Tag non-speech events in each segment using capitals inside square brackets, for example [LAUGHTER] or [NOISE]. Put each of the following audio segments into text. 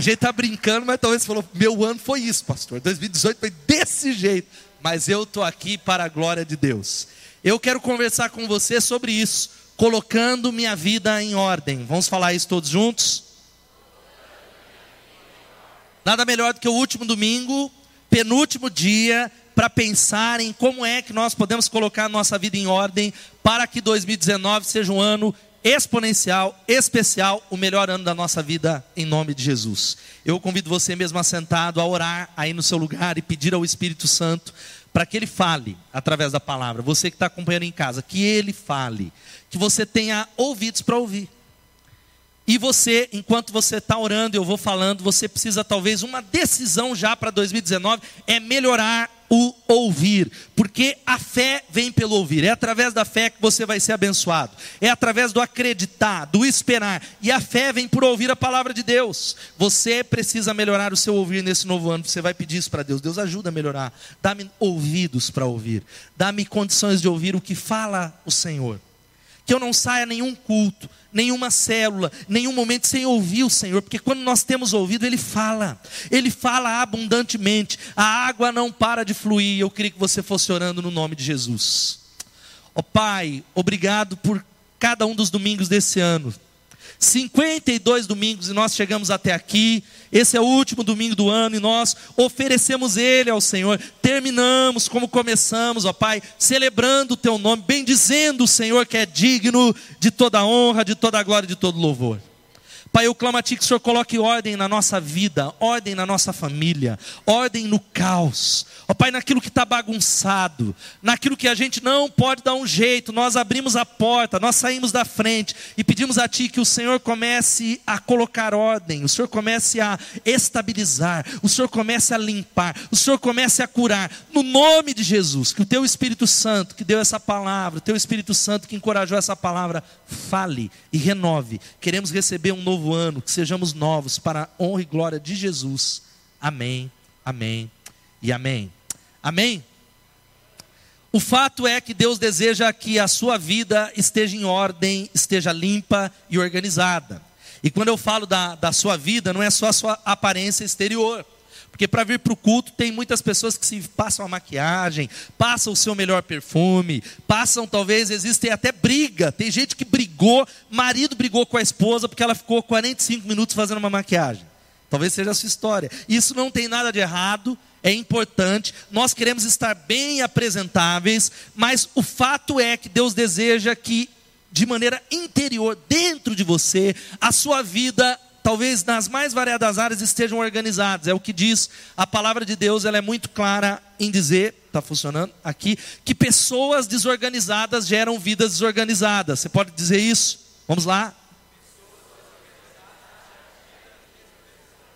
A gente tá brincando, mas talvez você falou: meu ano foi isso, pastor. 2018 foi desse jeito. Mas eu tô aqui para a glória de Deus. Eu quero conversar com você sobre isso, colocando minha vida em ordem. Vamos falar isso todos juntos? Nada melhor do que o último domingo, penúltimo dia, para pensar em como é que nós podemos colocar a nossa vida em ordem para que 2019 seja um ano exponencial, especial, o melhor ano da nossa vida, em nome de Jesus. Eu convido você mesmo assentado a orar aí no seu lugar e pedir ao Espírito Santo para que ele fale através da palavra. Você que está acompanhando em casa, que ele fale, que você tenha ouvidos para ouvir. E você, enquanto você está orando, eu vou falando, você precisa talvez uma decisão já para 2019 é melhorar o ouvir, porque a fé vem pelo ouvir. É através da fé que você vai ser abençoado. É através do acreditar, do esperar. E a fé vem por ouvir a palavra de Deus. Você precisa melhorar o seu ouvir nesse novo ano. Você vai pedir isso para Deus. Deus ajuda a melhorar. Dá-me ouvidos para ouvir. Dá-me condições de ouvir o que fala o Senhor que eu não saia nenhum culto, nenhuma célula, nenhum momento sem ouvir o Senhor, porque quando nós temos ouvido, Ele fala, Ele fala abundantemente, a água não para de fluir. Eu queria que você fosse orando no nome de Jesus. Ó oh, Pai, obrigado por cada um dos domingos desse ano. 52 domingos e nós chegamos até aqui. Esse é o último domingo do ano e nós oferecemos ele ao Senhor. Terminamos como começamos, ó Pai, celebrando o teu nome, bendizendo o Senhor que é digno de toda honra, de toda glória, de todo louvor. Pai, eu clamo a Ti que o Senhor coloque ordem na nossa vida, ordem na nossa família, ordem no caos. Ó Pai, naquilo que está bagunçado, naquilo que a gente não pode dar um jeito, nós abrimos a porta, nós saímos da frente e pedimos a Ti que o Senhor comece a colocar ordem, o Senhor comece a estabilizar, o Senhor comece a limpar, o Senhor comece a curar, no nome de Jesus, que o Teu Espírito Santo que deu essa palavra, o Teu Espírito Santo que encorajou essa palavra, fale e renove. Queremos receber um novo novo ano, que sejamos novos para a honra e glória de Jesus. Amém, amém e amém. Amém? O fato é que Deus deseja que a sua vida esteja em ordem, esteja limpa e organizada. E quando eu falo da, da sua vida, não é só a sua aparência exterior. Porque para vir para o culto tem muitas pessoas que se passam a maquiagem, passam o seu melhor perfume, passam talvez, existem até briga. Tem gente que brigou, marido brigou com a esposa porque ela ficou 45 minutos fazendo uma maquiagem. Talvez seja a sua história. Isso não tem nada de errado, é importante, nós queremos estar bem apresentáveis, mas o fato é que Deus deseja que, de maneira interior, dentro de você, a sua vida talvez nas mais variadas áreas estejam organizados. É o que diz a palavra de Deus, ela é muito clara em dizer, está funcionando aqui, que pessoas desorganizadas geram vidas desorganizadas. Você pode dizer isso? Vamos lá.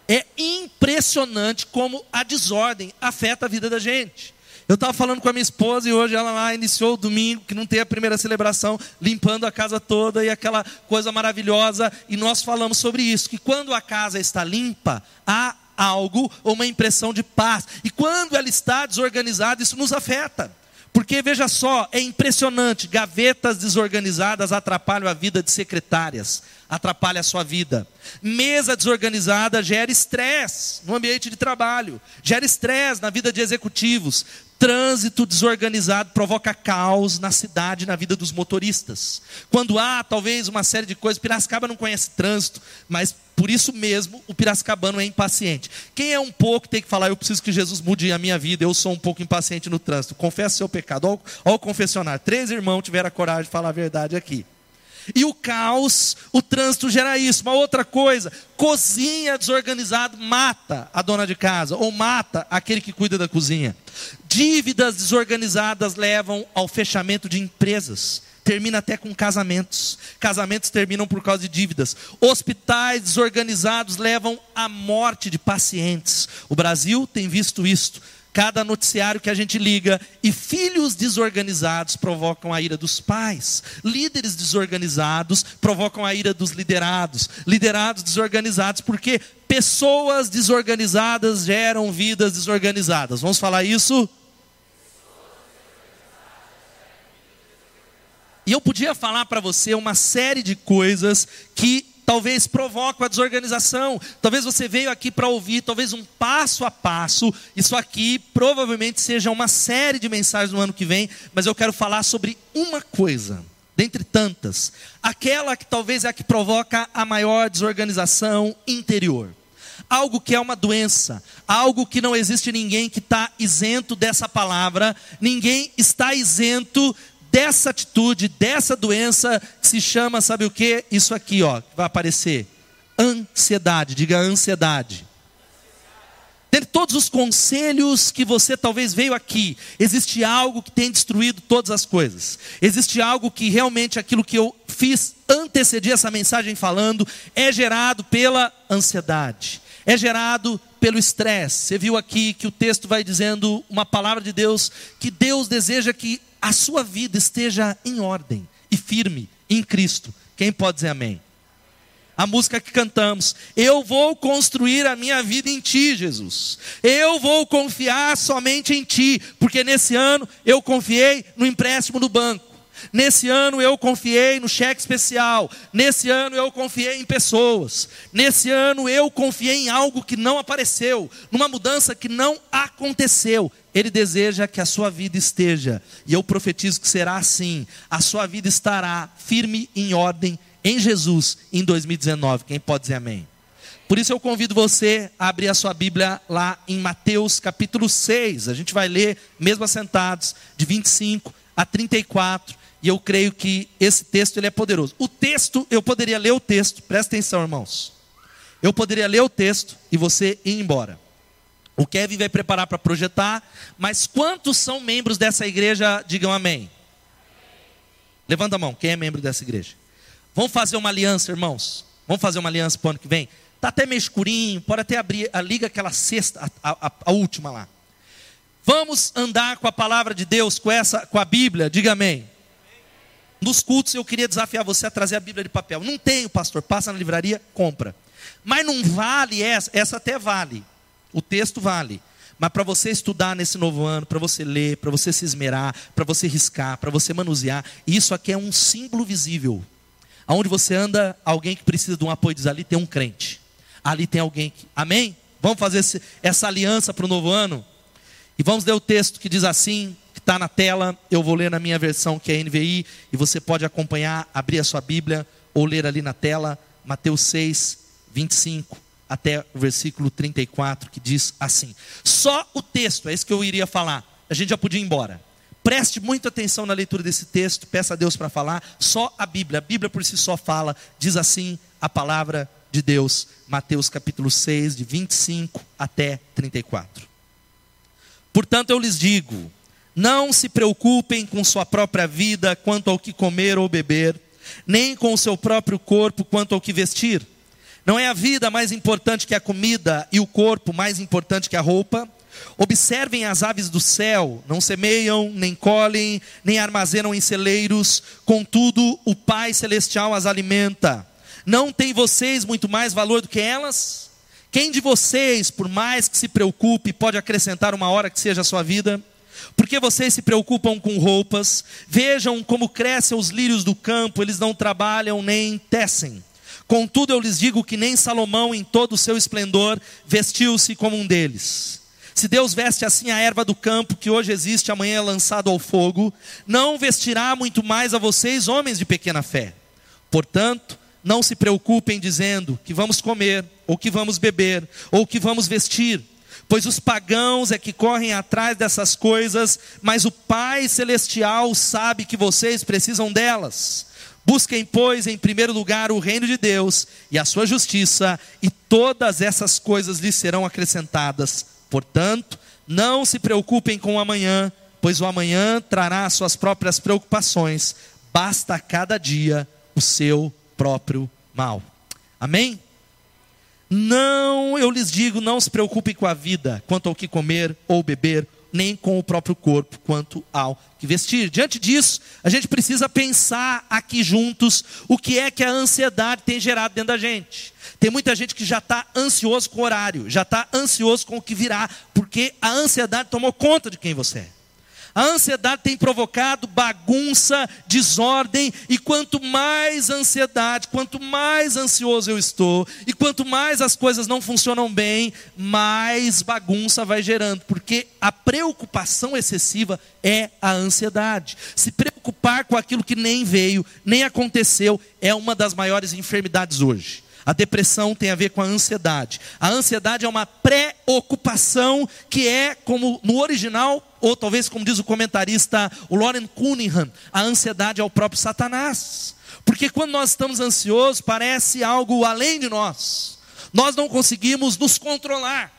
É impressionante como a desordem afeta a vida da gente. Eu estava falando com a minha esposa e hoje ela lá iniciou o domingo, que não tem a primeira celebração, limpando a casa toda e aquela coisa maravilhosa. E nós falamos sobre isso, que quando a casa está limpa, há algo ou uma impressão de paz. E quando ela está desorganizada, isso nos afeta. Porque veja só, é impressionante, gavetas desorganizadas atrapalham a vida de secretárias, atrapalha a sua vida. Mesa desorganizada gera estresse no ambiente de trabalho, gera estresse na vida de executivos. Trânsito desorganizado provoca caos na cidade, na vida dos motoristas. Quando há talvez uma série de coisas, Piracicaba não conhece trânsito, mas por isso mesmo o piracicabano é impaciente. Quem é um pouco tem que falar, eu preciso que Jesus mude a minha vida, eu sou um pouco impaciente no trânsito. Confessa seu pecado. Olha o confessionário. Três irmãos tiveram a coragem de falar a verdade aqui. E o caos, o trânsito gera isso. Uma outra coisa, cozinha desorganizada mata a dona de casa ou mata aquele que cuida da cozinha. Dívidas desorganizadas levam ao fechamento de empresas. Termina até com casamentos. Casamentos terminam por causa de dívidas. Hospitais desorganizados levam à morte de pacientes. O Brasil tem visto isto cada noticiário que a gente liga, e filhos desorganizados provocam a ira dos pais, líderes desorganizados provocam a ira dos liderados, liderados desorganizados, porque pessoas desorganizadas geram vidas desorganizadas. Vamos falar isso? E eu podia falar para você uma série de coisas que talvez provocam a desorganização. Talvez você veio aqui para ouvir, talvez um passo a passo. Isso aqui provavelmente seja uma série de mensagens no ano que vem, mas eu quero falar sobre uma coisa, dentre tantas, aquela que talvez é a que provoca a maior desorganização interior. Algo que é uma doença, algo que não existe ninguém que está isento dessa palavra, ninguém está isento dessa atitude, dessa doença que se chama, sabe o que? Isso aqui, ó, vai aparecer. Ansiedade, diga ansiedade. Dentre todos os conselhos que você talvez veio aqui, existe algo que tem destruído todas as coisas. Existe algo que realmente aquilo que eu fiz antecedir essa mensagem falando é gerado pela ansiedade. É gerado pelo estresse. Você viu aqui que o texto vai dizendo uma palavra de Deus que Deus deseja que a sua vida esteja em ordem e firme em Cristo. Quem pode dizer amém? A música que cantamos, eu vou construir a minha vida em Ti, Jesus. Eu vou confiar somente em Ti, porque nesse ano eu confiei no empréstimo do banco. Nesse ano eu confiei no cheque especial. Nesse ano eu confiei em pessoas. Nesse ano eu confiei em algo que não apareceu, numa mudança que não aconteceu. Ele deseja que a sua vida esteja, e eu profetizo que será assim. A sua vida estará firme em ordem em Jesus em 2019. Quem pode dizer amém? Por isso eu convido você a abrir a sua Bíblia lá em Mateus capítulo 6. A gente vai ler, mesmo assentados, de 25 a 34. E eu creio que esse texto ele é poderoso. O texto, eu poderia ler o texto, presta atenção, irmãos. Eu poderia ler o texto e você ir embora. O Kevin vai preparar para projetar, mas quantos são membros dessa igreja? Digam amém. Levanta a mão, quem é membro dessa igreja? Vamos fazer uma aliança, irmãos. Vamos fazer uma aliança para o ano que vem? Está até meio escurinho, pode até abrir, a, liga aquela sexta, a, a, a, última lá. Vamos andar com a palavra de Deus, com essa, com a Bíblia, diga amém. Nos cultos eu queria desafiar você a trazer a Bíblia de papel. Não tenho, pastor. Passa na livraria, compra. Mas não vale essa, essa até vale. O texto vale. Mas para você estudar nesse novo ano, para você ler, para você se esmerar, para você riscar, para você manusear, isso aqui é um símbolo visível. Aonde você anda, alguém que precisa de um apoio diz ali tem um crente. Ali tem alguém que. Amém? Vamos fazer esse, essa aliança para o novo ano? E vamos ler o texto que diz assim: está na tela, eu vou ler na minha versão que é NVI, e você pode acompanhar, abrir a sua Bíblia ou ler ali na tela, Mateus 6, 25 até o versículo 34, que diz assim: Só o texto, é isso que eu iria falar, a gente já podia ir embora. Preste muita atenção na leitura desse texto, peça a Deus para falar, só a Bíblia, a Bíblia por si só fala, diz assim a palavra de Deus, Mateus capítulo 6, de 25 até 34. Portanto, eu lhes digo: não se preocupem com sua própria vida quanto ao que comer ou beber, nem com o seu próprio corpo quanto ao que vestir. Não é a vida mais importante que a comida e o corpo mais importante que a roupa? Observem as aves do céu, não semeiam, nem colhem, nem armazenam em celeiros, contudo o Pai Celestial as alimenta. Não tem vocês muito mais valor do que elas? Quem de vocês, por mais que se preocupe, pode acrescentar uma hora que seja a sua vida? Porque vocês se preocupam com roupas? Vejam como crescem os lírios do campo, eles não trabalham nem tecem. Contudo, eu lhes digo que nem Salomão, em todo o seu esplendor, vestiu-se como um deles. Se Deus veste assim a erva do campo, que hoje existe, amanhã é lançado ao fogo, não vestirá muito mais a vocês, homens de pequena fé. Portanto, não se preocupem dizendo que vamos comer, ou que vamos beber, ou que vamos vestir pois os pagãos é que correm atrás dessas coisas, mas o Pai Celestial sabe que vocês precisam delas. Busquem, pois, em primeiro lugar o reino de Deus e a sua justiça, e todas essas coisas lhes serão acrescentadas. Portanto, não se preocupem com o amanhã, pois o amanhã trará as suas próprias preocupações. Basta cada dia o seu próprio mal. Amém? Não, eu lhes digo, não se preocupem com a vida, quanto ao que comer ou beber, nem com o próprio corpo, quanto ao que vestir. Diante disso, a gente precisa pensar aqui juntos o que é que a ansiedade tem gerado dentro da gente. Tem muita gente que já está ansioso com o horário, já está ansioso com o que virá, porque a ansiedade tomou conta de quem você é. A ansiedade tem provocado bagunça, desordem, e quanto mais ansiedade, quanto mais ansioso eu estou, e quanto mais as coisas não funcionam bem, mais bagunça vai gerando, porque a preocupação excessiva é a ansiedade. Se preocupar com aquilo que nem veio, nem aconteceu, é uma das maiores enfermidades hoje. A depressão tem a ver com a ansiedade. A ansiedade é uma preocupação que é, como no original, ou talvez como diz o comentarista, o Lauren Cunningham, a ansiedade é o próprio Satanás. Porque quando nós estamos ansiosos, parece algo além de nós. Nós não conseguimos nos controlar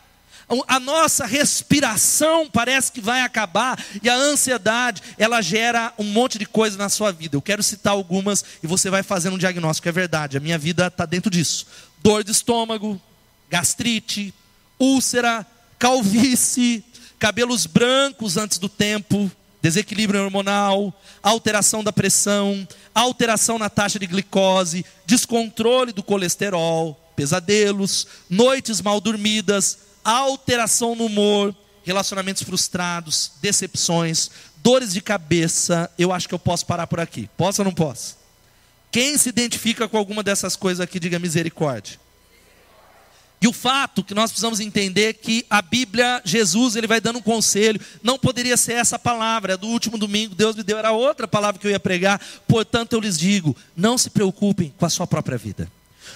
a nossa respiração parece que vai acabar e a ansiedade, ela gera um monte de coisa na sua vida. Eu quero citar algumas e você vai fazendo um diagnóstico, é verdade, a minha vida está dentro disso. Dor de estômago, gastrite, úlcera, calvície, cabelos brancos antes do tempo, desequilíbrio hormonal, alteração da pressão, alteração na taxa de glicose, descontrole do colesterol, pesadelos, noites mal dormidas, alteração no humor, relacionamentos frustrados, decepções, dores de cabeça. Eu acho que eu posso parar por aqui. Posso ou não posso? Quem se identifica com alguma dessas coisas aqui, diga misericórdia. E o fato que nós precisamos entender que a Bíblia, Jesus, ele vai dando um conselho, não poderia ser essa palavra, é do último domingo, Deus me deu, era outra palavra que eu ia pregar, portanto eu lhes digo: não se preocupem com a sua própria vida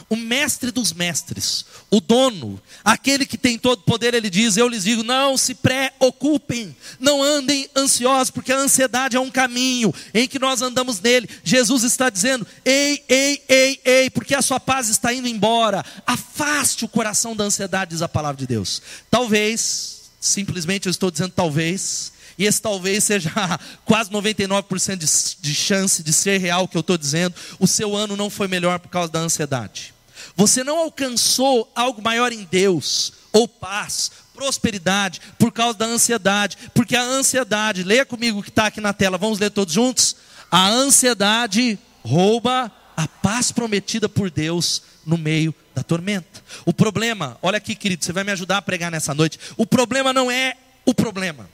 o mestre dos mestres, o dono, aquele que tem todo poder, ele diz: Eu lhes digo, não se preocupem, não andem ansiosos, porque a ansiedade é um caminho em que nós andamos nele. Jesus está dizendo: Ei, ei, ei, ei, porque a sua paz está indo embora. Afaste o coração da ansiedade, diz a palavra de Deus. Talvez, simplesmente eu estou dizendo talvez, e esse talvez seja [LAUGHS] quase 99% de, de chance de ser real o que eu estou dizendo, o seu ano não foi melhor por causa da ansiedade. Você não alcançou algo maior em Deus, ou paz, prosperidade, por causa da ansiedade, porque a ansiedade, leia comigo que está aqui na tela, vamos ler todos juntos? A ansiedade rouba a paz prometida por Deus no meio da tormenta. O problema, olha aqui, querido, você vai me ajudar a pregar nessa noite. O problema não é o problema.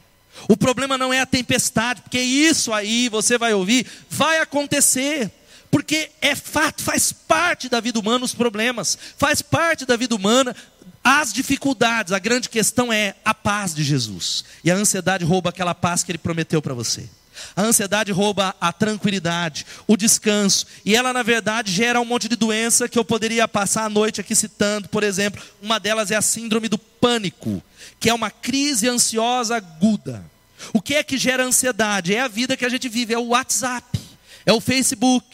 O problema não é a tempestade, porque isso aí você vai ouvir, vai acontecer. Porque é fato, faz parte da vida humana os problemas, faz parte da vida humana as dificuldades. A grande questão é a paz de Jesus. E a ansiedade rouba aquela paz que ele prometeu para você. A ansiedade rouba a tranquilidade, o descanso, e ela na verdade gera um monte de doença que eu poderia passar a noite aqui citando, por exemplo, uma delas é a síndrome do pânico, que é uma crise ansiosa aguda. O que é que gera ansiedade? É a vida que a gente vive, é o WhatsApp, é o Facebook,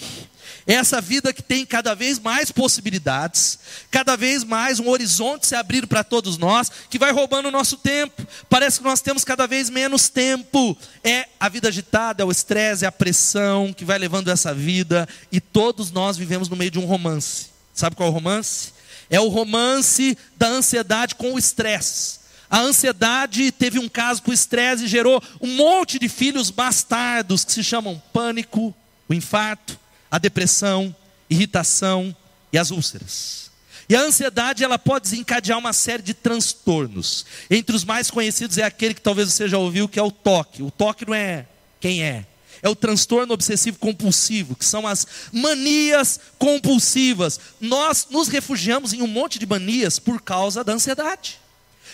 é essa vida que tem cada vez mais possibilidades, cada vez mais um horizonte se abrir para todos nós, que vai roubando o nosso tempo. Parece que nós temos cada vez menos tempo. É a vida agitada, é o estresse, é a pressão que vai levando essa vida, e todos nós vivemos no meio de um romance. Sabe qual é o romance? É o romance da ansiedade com o estresse. A ansiedade teve um caso com estresse e gerou um monte de filhos bastardos que se chamam pânico, o infarto, a depressão, irritação e as úlceras. E a ansiedade ela pode desencadear uma série de transtornos. Entre os mais conhecidos é aquele que talvez você já ouviu, que é o toque. O toque não é quem é, é o transtorno obsessivo compulsivo, que são as manias compulsivas. Nós nos refugiamos em um monte de manias por causa da ansiedade.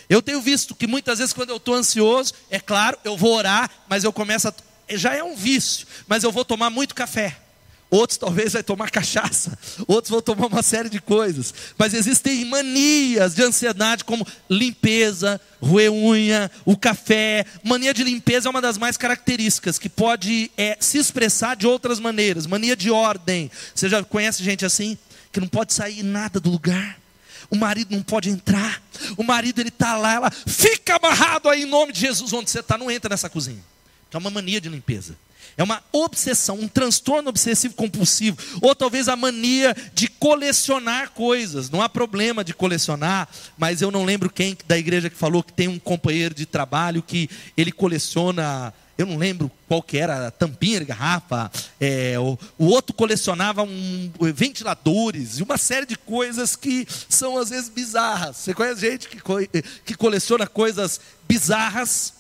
Eu tenho visto que muitas vezes quando eu estou ansioso, é claro, eu vou orar, mas eu começo a. Já é um vício, mas eu vou tomar muito café. Outros talvez vai tomar cachaça, [LAUGHS] outros vão tomar uma série de coisas. Mas existem manias de ansiedade como limpeza, roer unha, o café. Mania de limpeza é uma das mais características que pode é, se expressar de outras maneiras. Mania de ordem. Você já conhece gente assim que não pode sair nada do lugar? O marido não pode entrar. O marido ele está lá, ela fica amarrado aí em nome de Jesus onde você está, não entra nessa cozinha. É uma mania de limpeza. É uma obsessão, um transtorno obsessivo compulsivo, ou talvez a mania de colecionar coisas. Não há problema de colecionar, mas eu não lembro quem da igreja que falou que tem um companheiro de trabalho que ele coleciona eu não lembro qual que era, tampinha garrafa, é, o, o, outro colecionava um, ventiladores e uma série de coisas que são às vezes bizarras. Você conhece gente que, que coleciona coisas bizarras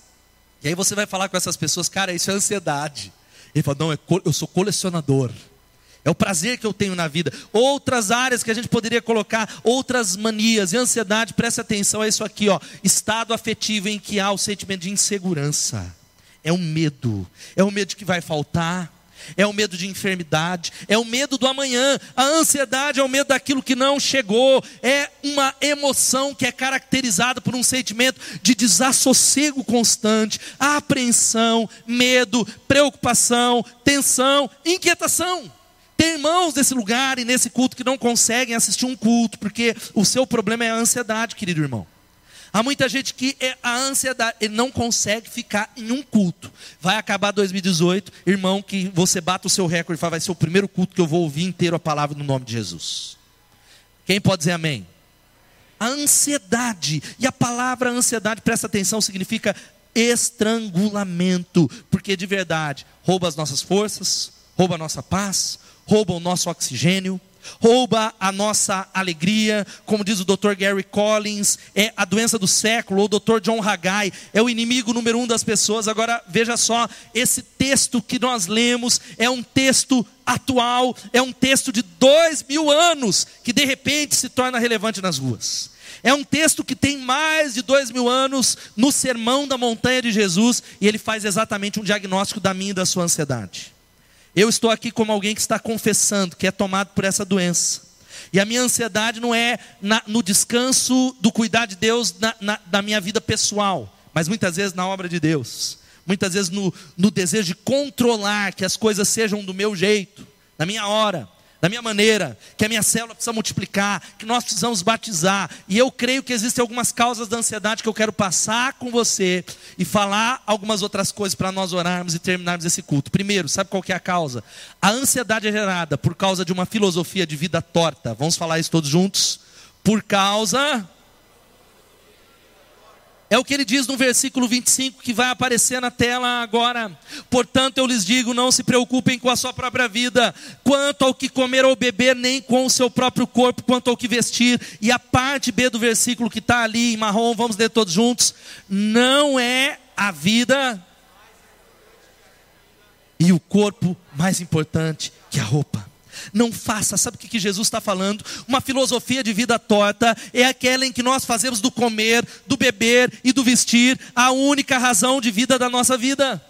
E aí você vai falar com essas pessoas, cara, isso é ansiedade. Ele fala, não, é eu sou colecionador. É o prazer que eu tenho na vida. Outras áreas que a gente poderia colocar, outras manias e ansiedade, preste atenção, é isso aqui, ó. Estado afetivo em que há o sentimento de insegurança. É o medo. É o medo que vai faltar. É o medo de enfermidade, é o medo do amanhã, a ansiedade é o medo daquilo que não chegou, é uma emoção que é caracterizada por um sentimento de desassossego constante, apreensão, medo, preocupação, tensão, inquietação. Tem irmãos nesse lugar e nesse culto que não conseguem assistir um culto, porque o seu problema é a ansiedade, querido irmão. Há muita gente que é a ansiedade, ele não consegue ficar em um culto. Vai acabar 2018, irmão, que você bata o seu recorde e fala, vai ser o primeiro culto que eu vou ouvir inteiro a palavra no nome de Jesus. Quem pode dizer amém? A ansiedade, e a palavra ansiedade, presta atenção, significa estrangulamento, porque de verdade rouba as nossas forças, rouba a nossa paz, rouba o nosso oxigênio, rouba a nossa alegria, como diz o Dr. Gary Collins, é a doença do século, ou o Dr. John Haggai, é o inimigo número um das pessoas. Agora, veja só, esse texto que nós lemos é um texto atual, é um texto de dois mil anos, que de repente se torna relevante nas ruas. É um texto que tem mais de dois mil anos no sermão da montanha de Jesus, e ele faz exatamente um diagnóstico da minha e da sua ansiedade. Eu estou aqui como alguém que está confessando que é tomado por essa doença. E a minha ansiedade não é na, no descanso do cuidar de Deus na, na, na, minha vida pessoal, mas muitas vezes na obra de Deus. Muitas vezes no, no desejo de controlar que as coisas sejam do meu jeito, na minha hora da minha maneira, que a minha célula precisa multiplicar, que nós precisamos batizar. E eu creio que existem algumas causas da ansiedade que eu quero passar com você e falar algumas outras coisas para nós orarmos e terminarmos esse culto. Primeiro, sabe qual que é a causa? A ansiedade é gerada por causa de uma filosofia de vida torta. Vamos falar isso todos juntos? Por causa é o que ele diz no versículo 25 que vai aparecer na tela agora. Portanto, eu lhes digo: não se preocupem com a sua própria vida, quanto ao que comer ou beber, nem com o seu próprio corpo, quanto ao que vestir. E a parte B do versículo que está ali em marrom, vamos ler todos juntos: não é a vida e o corpo mais importante que a roupa. Não faça, sabe o que Jesus está falando? Uma filosofia de vida torta é aquela em que nós fazemos do comer, do beber e do vestir a única razão de vida da nossa vida.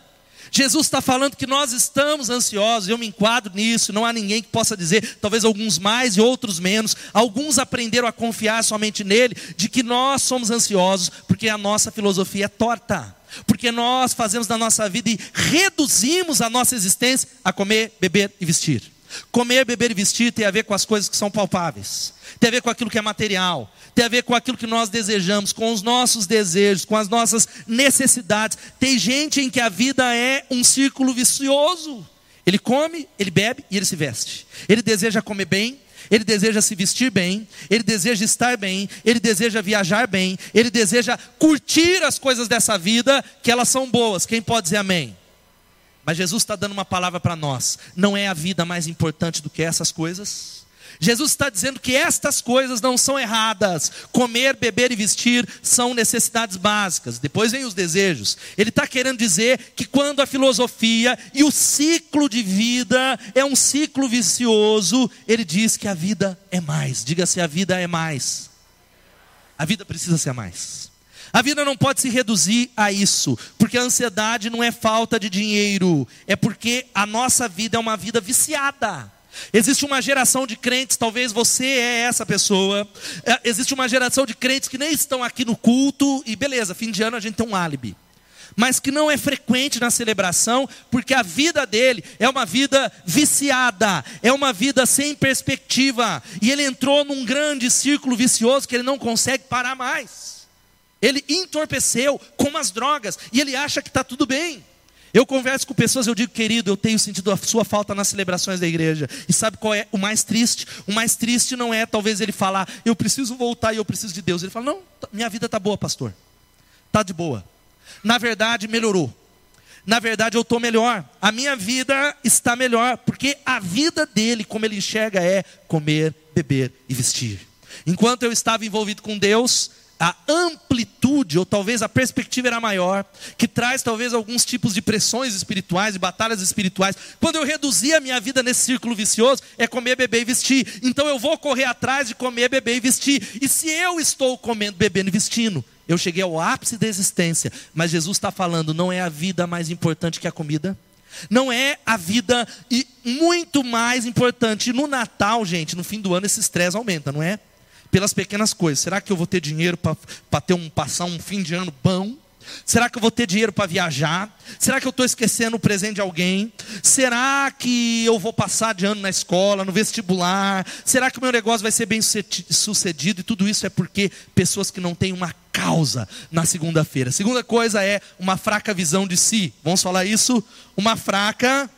Jesus está falando que nós estamos ansiosos, eu me enquadro nisso, não há ninguém que possa dizer, talvez alguns mais e outros menos. Alguns aprenderam a confiar somente nele, de que nós somos ansiosos, porque a nossa filosofia é torta. Porque nós fazemos da nossa vida e reduzimos a nossa existência a comer, beber e vestir. Comer, beber e vestir tem a ver com as coisas que são palpáveis, tem a ver com aquilo que é material, tem a ver com aquilo que nós desejamos, com os nossos desejos, com as nossas necessidades. Tem gente em que a vida é um círculo vicioso. Ele come, ele bebe e ele se veste. Ele deseja comer bem, ele deseja se vestir bem, ele deseja estar bem, ele deseja viajar bem, ele deseja curtir as coisas dessa vida, que elas são boas. Quem pode dizer amém? Mas Jesus está dando uma palavra para nós. Não é a vida mais importante do que essas coisas? Jesus está dizendo que estas coisas não são erradas. Comer, beber e vestir são necessidades básicas. Depois vem os desejos. Ele está querendo dizer que quando a filosofia e o ciclo de vida é um ciclo vicioso, ele diz que a vida é mais. Diga-se, a vida é mais. A vida precisa ser mais. A vida não pode se reduzir a isso, porque a ansiedade não é falta de dinheiro, é porque a nossa vida é uma vida viciada. Existe uma geração de crentes, talvez você é essa pessoa. É, existe uma geração de crentes que nem estão aqui no culto e beleza, fim de ano a gente tem um álibi. Mas que não é frequente na celebração, porque a vida dele é uma vida viciada, é uma vida sem perspectiva, e ele entrou num grande círculo vicioso que ele não consegue parar mais. Ele entorpeceu como as drogas e ele acha que está tudo bem. Eu converso com pessoas, eu digo, querido, eu tenho sentido a sua falta nas celebrações da igreja. E sabe qual é o mais triste? O mais triste não é talvez ele falar, eu preciso voltar e eu preciso de Deus. Ele fala, não, minha vida está boa, pastor. Está de boa. Na verdade, melhorou. Na verdade, eu estou melhor. A minha vida está melhor. Porque a vida dele, como ele enxerga, é comer, beber e vestir. Enquanto eu estava envolvido com Deus, a amplitude, ou talvez a perspectiva era maior, que traz talvez alguns tipos de pressões espirituais, de batalhas espirituais. Quando eu reduzir a minha vida nesse círculo vicioso, é comer, beber e vestir. Então eu vou correr atrás de comer, beber e vestir. E se eu estou comendo, bebendo e vestindo, eu cheguei ao ápice da existência. Mas Jesus está falando, não é a vida mais importante que a comida? Não é a vida e muito mais importante. No Natal, gente, no fim do ano esse estresse aumenta, não é? Pelas pequenas coisas. Será que eu vou ter dinheiro para ter um passar um fim de ano bom? Será que eu vou ter dinheiro para viajar? Será que eu estou esquecendo o presente de alguém? Será que eu vou passar de ano na escola, no vestibular? Será que o meu negócio vai ser bem sucedido? E tudo isso é porque pessoas que não têm uma causa na segunda-feira. Segunda coisa é uma fraca visão de si. Vamos falar isso? Uma fraca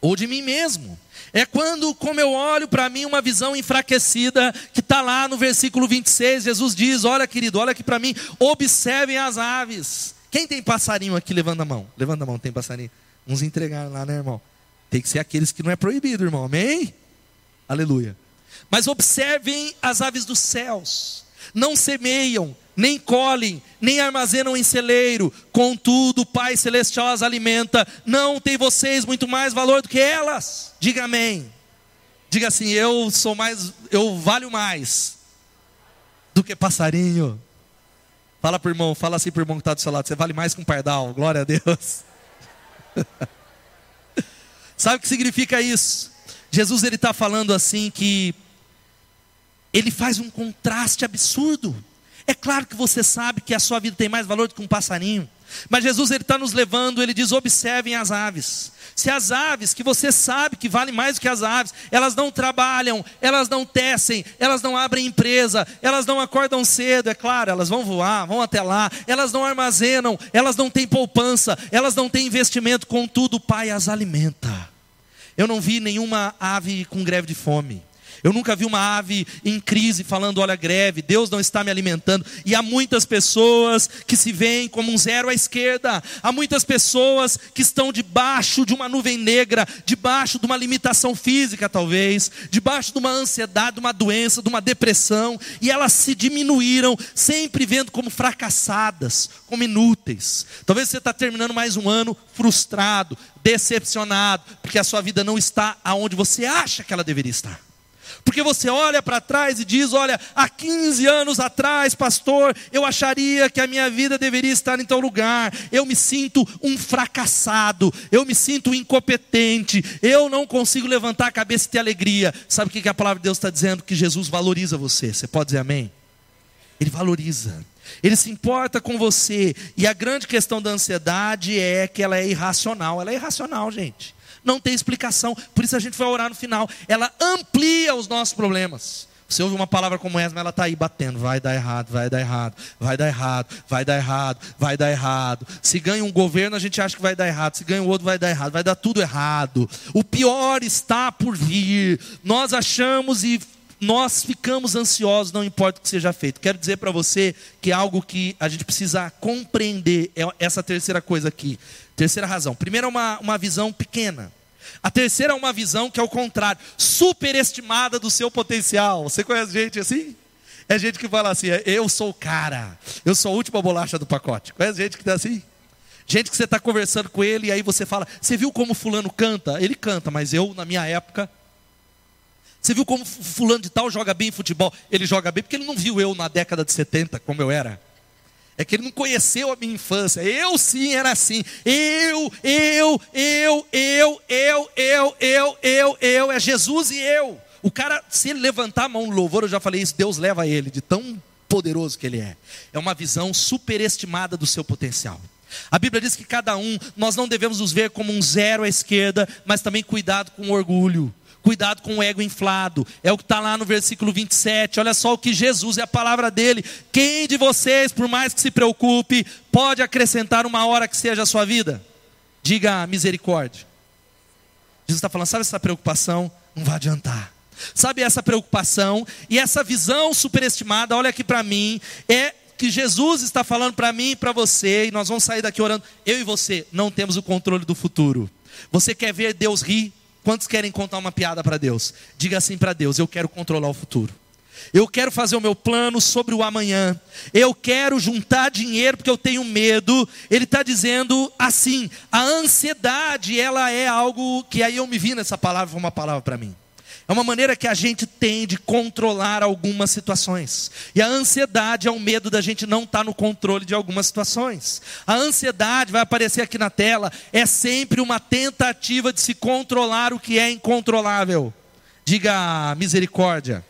ou de mim mesmo. É quando, como eu olho para mim, uma visão enfraquecida, que está lá no versículo 26, Jesus diz: Olha, querido, olha aqui para mim, observem as aves. Quem tem passarinho aqui? Levanta a mão. Levanta a mão, tem passarinho. Uns entregaram lá, né, irmão? Tem que ser aqueles que não é proibido, irmão. Amém? Aleluia. Mas observem as aves dos céus. Não semeiam, nem colhem, nem armazenam em celeiro, contudo o Pai Celestial as alimenta, não tem vocês muito mais valor do que elas? Diga amém. Diga assim: eu sou mais, eu valho mais do que passarinho. Fala para o irmão, fala assim para o irmão que está do seu lado: você vale mais que um pardal, glória a Deus. [LAUGHS] Sabe o que significa isso? Jesus ele está falando assim que ele faz um contraste absurdo é claro que você sabe que a sua vida tem mais valor do que um passarinho. Mas Jesus ele está nos levando, ele diz: observem as aves. Se as aves, que você sabe que valem mais do que as aves, elas não trabalham, elas não tecem, elas não abrem empresa, elas não acordam cedo, é claro, elas vão voar, vão até lá, elas não armazenam, elas não têm poupança, elas não têm investimento, contudo o Pai as alimenta. Eu não vi nenhuma ave com greve de fome. Eu nunca vi uma ave em crise falando: olha, greve, Deus não está me alimentando. E há muitas pessoas que se veem como um zero à esquerda. Há muitas pessoas que estão debaixo de uma nuvem negra, debaixo de uma limitação física, talvez, debaixo de uma ansiedade, de uma doença, de uma depressão. E elas se diminuíram, sempre vendo como fracassadas, como inúteis. Talvez você está terminando mais um ano frustrado, decepcionado, porque a sua vida não está aonde você acha que ela deveria estar. Porque você olha para trás e diz: Olha, há 15 anos atrás, pastor, eu acharia que a minha vida deveria estar em tal lugar. Eu me sinto um fracassado, eu me sinto incompetente, eu não consigo levantar a cabeça e ter alegria. Sabe o que a palavra de Deus está dizendo? Que Jesus valoriza você. Você pode dizer amém? Ele valoriza. Ele se importa com você. E a grande questão da ansiedade é que ela é irracional. Ela é irracional, gente não tem explicação. Por isso a gente vai orar no final. Ela amplia os nossos problemas. Você ouve uma palavra como essa, mas ela está aí batendo. Vai dar errado, vai dar errado, vai dar errado, vai dar errado, vai dar errado. Se ganha um governo, a gente acha que vai dar errado. Se ganha o outro, vai dar errado. Vai dar tudo errado. O pior está por vir. Nós achamos e nós ficamos ansiosos, não importa o que seja feito. Quero dizer para você que é algo que a gente precisa compreender. É essa terceira coisa aqui. Terceira razão. Primeiro, é uma, uma visão pequena. A terceira é uma visão que é o contrário, superestimada do seu potencial. Você conhece gente assim? É gente que fala assim: eu sou o cara, eu sou a última bolacha do pacote. Conhece gente que está assim? Gente que você está conversando com ele e aí você fala: Você viu como Fulano canta? Ele canta, mas eu, na minha época. Você viu como Fulano de Tal joga bem em futebol? Ele joga bem porque ele não viu eu na década de 70, como eu era. É que ele não conheceu a minha infância. Eu sim era assim. Eu, eu, eu, eu, eu, eu, eu, eu, eu. É Jesus e eu. O cara, se ele levantar a mão no louvor, eu já falei isso, Deus leva ele, de tão poderoso que ele é. É uma visão superestimada do seu potencial. A Bíblia diz que cada um, nós não devemos nos ver como um zero à esquerda, mas também cuidado com o orgulho. Cuidado com o ego inflado. É o que está lá no versículo 27. Olha só o que Jesus é a palavra dele. Quem de vocês, por mais que se preocupe, pode acrescentar uma hora que seja a sua vida? Diga misericórdia. Jesus está falando, sabe essa preocupação? Não vai adiantar. Sabe essa preocupação e essa visão superestimada, olha aqui para mim, é que Jesus está falando para mim e para você, e nós vamos sair daqui orando. Eu e você não temos o controle do futuro. Você quer ver Deus rir? Quantos querem contar uma piada para Deus? Diga assim para Deus: Eu quero controlar o futuro. Eu quero fazer o meu plano sobre o amanhã. Eu quero juntar dinheiro porque eu tenho medo. Ele está dizendo assim: a ansiedade, ela é algo que aí eu me vi nessa palavra, foi uma palavra para mim. É uma maneira que a gente tem de controlar algumas situações. E a ansiedade é o medo da gente não estar tá no controle de algumas situações. A ansiedade, vai aparecer aqui na tela, é sempre uma tentativa de se controlar o que é incontrolável. Diga misericórdia.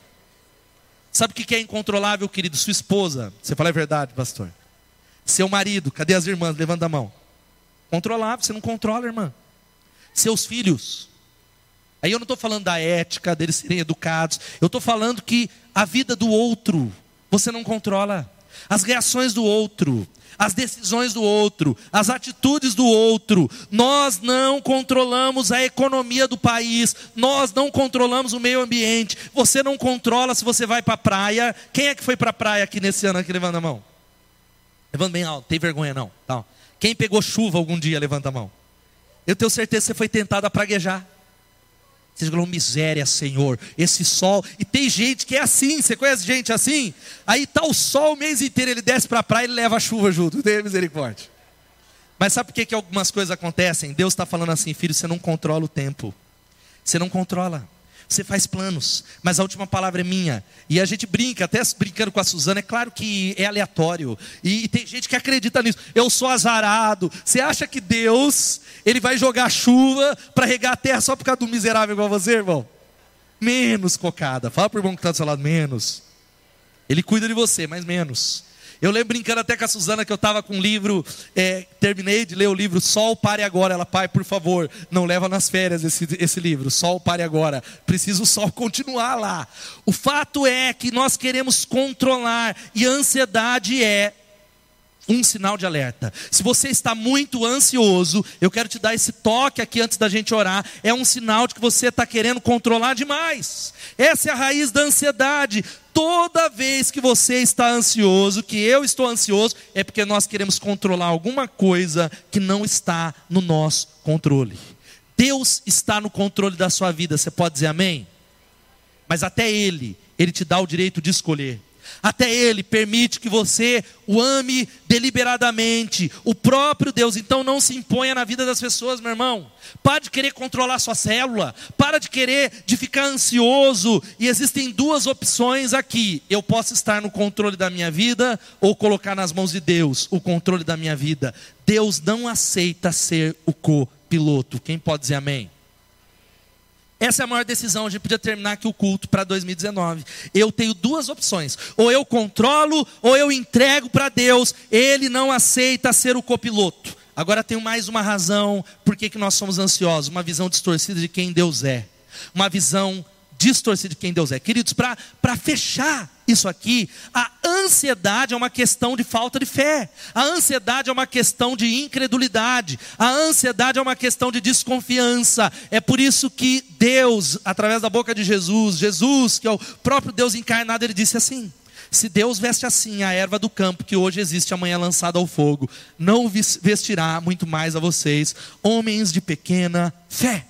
Sabe o que é incontrolável, querido? Sua esposa. Você fala, é verdade, pastor. Seu marido, cadê as irmãs? Levanta a mão. Controlável, você não controla, irmã. Seus filhos. Aí eu não estou falando da ética, deles serem educados. Eu estou falando que a vida do outro, você não controla. As reações do outro, as decisões do outro, as atitudes do outro. Nós não controlamos a economia do país, nós não controlamos o meio ambiente. Você não controla se você vai para a praia. Quem é que foi para a praia aqui nesse ano aqui? Levanta a mão. Levanta bem alto, tem vergonha não. Tá. Quem pegou chuva algum dia, levanta a mão. Eu tenho certeza que você foi tentado a praguejar. Vocês falam, miséria, Senhor, esse sol. E tem gente que é assim, você conhece gente assim? Aí está o sol o mês inteiro, ele desce para a praia e leva a chuva junto. [LAUGHS] Tenha misericórdia. Mas sabe por que, que algumas coisas acontecem? Deus está falando assim, filho, você não controla o tempo. Você não controla. Você faz planos, mas a última palavra é minha. E a gente brinca, até brincando com a Suzana, é claro que é aleatório. E, e, tem gente que acredita nisso. Eu sou azarado. Você acha que Deus, ele vai jogar chuva para regar a terra só por causa do miserável igual você, irmão? Menos cocada. Fala para o irmão que está do seu lado, menos. Ele cuida de você, mas menos. Eu lembro brincando até com a Suzana que eu estava com um livro, é, terminei de ler o livro Sol Pare Agora. Ela, pai, por favor, não leva nas férias esse, esse livro, Sol Pare Agora. Precisa o sol [LAUGHS] continuar lá. O fato é que nós queremos controlar, e a ansiedade é um sinal de alerta. Se você está muito ansioso, eu quero te dar esse toque aqui antes da gente orar. É um sinal de que você está querendo controlar demais. Essa é a raiz da ansiedade. Toda vez que você está ansioso, que eu estou ansioso, é porque nós queremos controlar alguma coisa que não está no nosso controle. Deus está no controle da sua vida, você pode dizer amém? Mas até Ele, Ele te dá o direito de escolher. Até Ele permite que você o ame deliberadamente, o próprio Deus. Então não se imponha na vida das pessoas, meu irmão. Para de querer controlar sua célula, para de querer de ficar ansioso. E existem duas opções aqui: eu posso estar no controle da minha vida ou colocar nas mãos de Deus o controle da minha vida. Deus não aceita ser o copiloto. Quem pode dizer amém? Essa é a maior decisão. A gente podia terminar aqui o culto para 2019. Eu tenho duas opções: ou eu controlo, ou eu entrego para Deus. Ele não aceita ser o copiloto. Agora tenho mais uma razão por que nós somos ansiosos: uma visão distorcida de quem Deus é, uma visão distorcida de quem Deus é. Queridos, para fechar isso aqui, a ansiedade é uma questão de falta de fé, a ansiedade é uma questão de incredulidade, a ansiedade é uma questão de desconfiança. É por isso que Deus, através da boca de Jesus, Jesus, que é o próprio Deus encarnado, ele disse assim: se Deus veste assim a erva do campo, que hoje existe, amanhã lançada ao fogo, não vestirá muito mais a vocês, homens de pequena fé.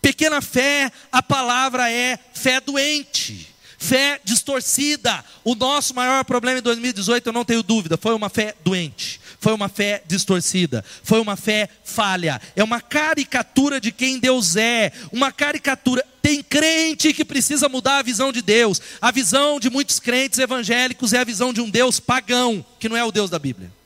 Pequena fé, a palavra é fé doente, fé distorcida. O nosso maior problema em 2018, eu não tenho dúvida, foi uma fé doente, foi uma fé distorcida, foi uma fé falha. É uma caricatura de quem Deus é, uma caricatura. Tem crente que precisa mudar a visão de Deus. A visão de muitos crentes evangélicos é a visão de um Deus pagão, que não é o Deus da Bíblia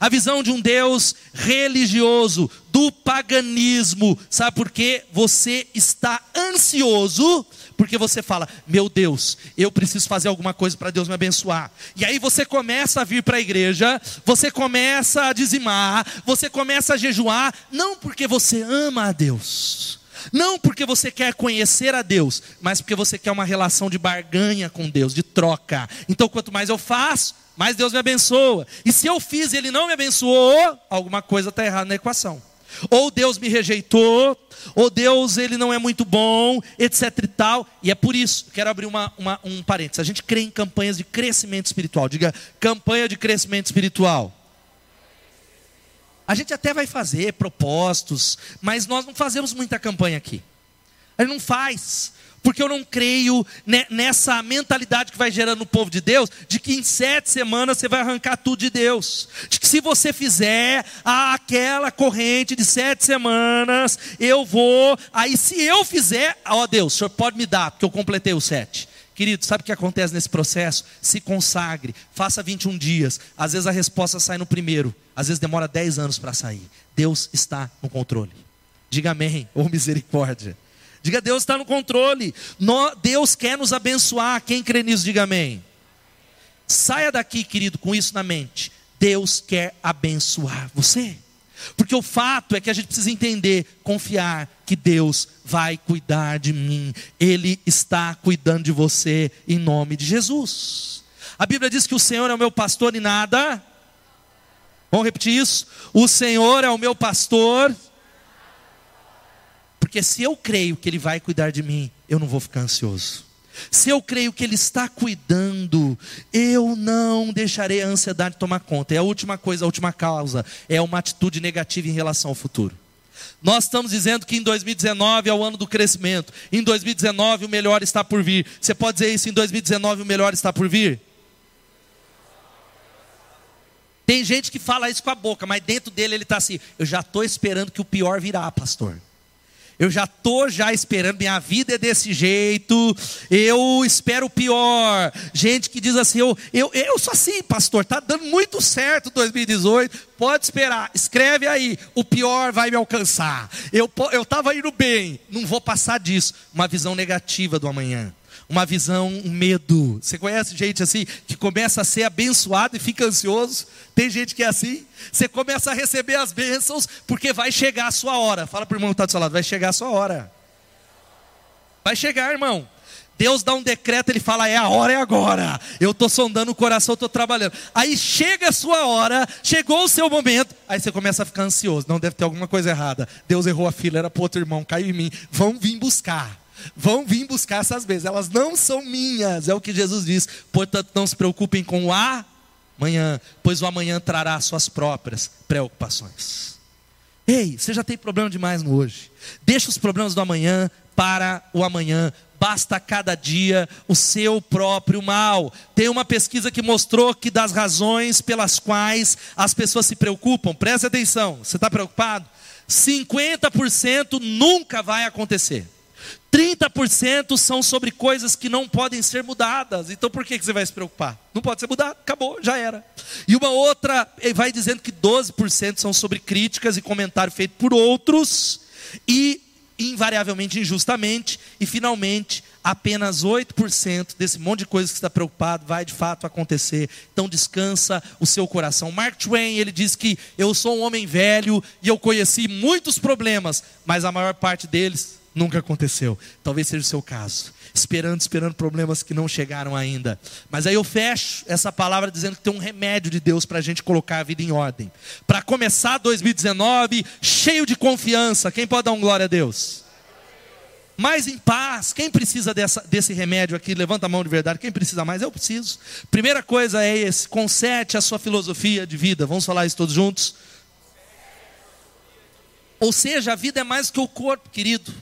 a visão de um Deus religioso, do paganismo. Sabe por quê? Você está ansioso, porque você fala: Meu Deus, eu preciso fazer alguma coisa para Deus me abençoar. E aí você começa a vir para a igreja, você começa a dizimar, você começa a jejuar, não porque você ama a Deus. Não porque você quer conhecer a Deus, mas porque você quer uma relação de barganha com Deus, de troca. Então, quanto mais eu faço, mas Deus me abençoa. E se eu fiz e Ele não me abençoou, alguma coisa está errada na equação. Ou Deus me rejeitou, ou Deus ele não é muito bom, etc e tal. E é por isso, quero abrir uma, uma, um parênteses. A gente crê em campanhas de crescimento espiritual. Diga, campanha de crescimento espiritual. A gente até vai fazer propósitos, mas nós não fazemos muita campanha aqui. A gente não faz. Porque eu não creio nessa mentalidade que vai gerando no povo de Deus, de que em sete semanas você vai arrancar tudo de Deus. De que se você fizer aquela corrente de sete semanas, eu vou. Aí se eu fizer, ó Deus, o Senhor pode me dar, porque eu completei os sete. Querido, sabe o que acontece nesse processo? Se consagre, faça 21 dias. Às vezes a resposta sai no primeiro, às vezes demora 10 anos para sair. Deus está no controle. Diga amém, ou misericórdia. Diga, Deus está no controle. Deus quer nos abençoar. Quem crê nisso, diga amém. Saia daqui, querido, com isso na mente. Deus quer abençoar você. Porque o fato é que a gente precisa entender, confiar que Deus vai cuidar de mim. Ele está cuidando de você em nome de Jesus. A Bíblia diz que o Senhor é o meu pastor e nada. Vamos repetir isso? O Senhor é o meu pastor porque se eu creio que Ele vai cuidar de mim, eu não vou ficar ansioso. Se eu creio que Ele está cuidando, eu não deixarei a ansiedade tomar conta. É a última coisa, a última causa, é uma atitude negativa em relação ao futuro. Nós estamos dizendo que em 2019 é o ano do crescimento. Em 2019 o melhor está por vir. Você pode dizer isso em 2019 o melhor está por vir? Tem gente que fala isso com a boca, mas dentro dele ele está assim: eu já estou esperando que o pior virá, pastor. Eu já estou já esperando, minha vida é desse jeito, eu espero o pior. Gente que diz assim, eu, eu, eu sou assim, pastor, está dando muito certo 2018, pode esperar, escreve aí, o pior vai me alcançar. Eu estava indo bem, não vou passar disso. Uma visão negativa do amanhã uma visão, um medo. Você conhece gente assim que começa a ser abençoado e fica ansioso? Tem gente que é assim. Você começa a receber as bênçãos porque vai chegar a sua hora. Fala para o irmão que está do seu lado, vai chegar a sua hora. Vai chegar, irmão. Deus dá um decreto, ele fala: é a hora, é agora. Eu estou sondando o coração, estou trabalhando. Aí chega a sua hora, chegou o seu momento, aí você começa a ficar ansioso. Não deve ter alguma coisa errada. Deus errou a fila, era para outro irmão, caiu em mim. Vão vir buscar vão vir buscar essas bênçãos. Elas não são minhas, é o que Jesus diz. Portanto, não se preocupem com o amanhã, pois o amanhã trará suas próprias preocupações. Ei, você já tem problema demais no hoje. Deixa os problemas do amanhã para o amanhã. Basta cada dia o seu próprio mal. Tem uma pesquisa que mostrou que das razões pelas quais as pessoas se preocupam, preste atenção, você está preocupado? 50% nunca vai acontecer. 30% são sobre coisas que não podem ser mudadas. Então por que você vai se preocupar? Não pode ser mudado, acabou, já era. E uma outra vai dizendo que 12% são sobre críticas e comentário feito por outros e invariavelmente injustamente e finalmente apenas 8% desse monte de coisas que está preocupado vai de fato acontecer. Então descansa o seu coração. Mark Twain, ele diz que eu sou um homem velho e eu conheci muitos problemas, mas a maior parte deles nunca aconteceu. Talvez seja o seu caso. Esperando, esperando problemas que não chegaram ainda. Mas aí eu fecho essa palavra dizendo que tem um remédio de Deus para a gente colocar a vida em ordem. Para começar 2019 cheio de confiança. Quem pode dar um glória a Deus? mais em paz. Quem precisa dessa, desse remédio aqui? Levanta a mão de verdade. Quem precisa mais? Eu preciso. Primeira coisa é esse: conserte a sua filosofia de vida. Vamos falar isso todos juntos? Ou seja, a vida é mais que o corpo, querido.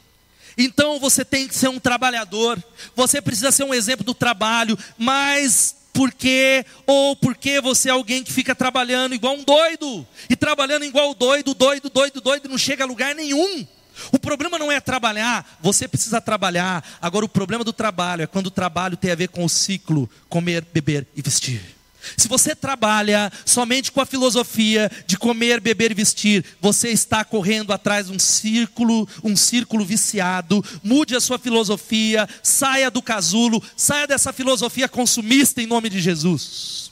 Então você tem que ser um trabalhador, você precisa ser um exemplo do trabalho, mas por quê? Ou porque você é alguém que fica trabalhando igual um doido, e trabalhando igual doido, doido, doido, doido, não chega a lugar nenhum. O problema não é trabalhar, você precisa trabalhar. Agora, o problema do trabalho é quando o trabalho tem a ver com o ciclo comer, beber e vestir. Se você trabalha somente com a filosofia de comer, beber e vestir, você está correndo atrás de um círculo, um círculo viciado. Mude a sua filosofia, saia do casulo, saia dessa filosofia consumista em nome de Jesus.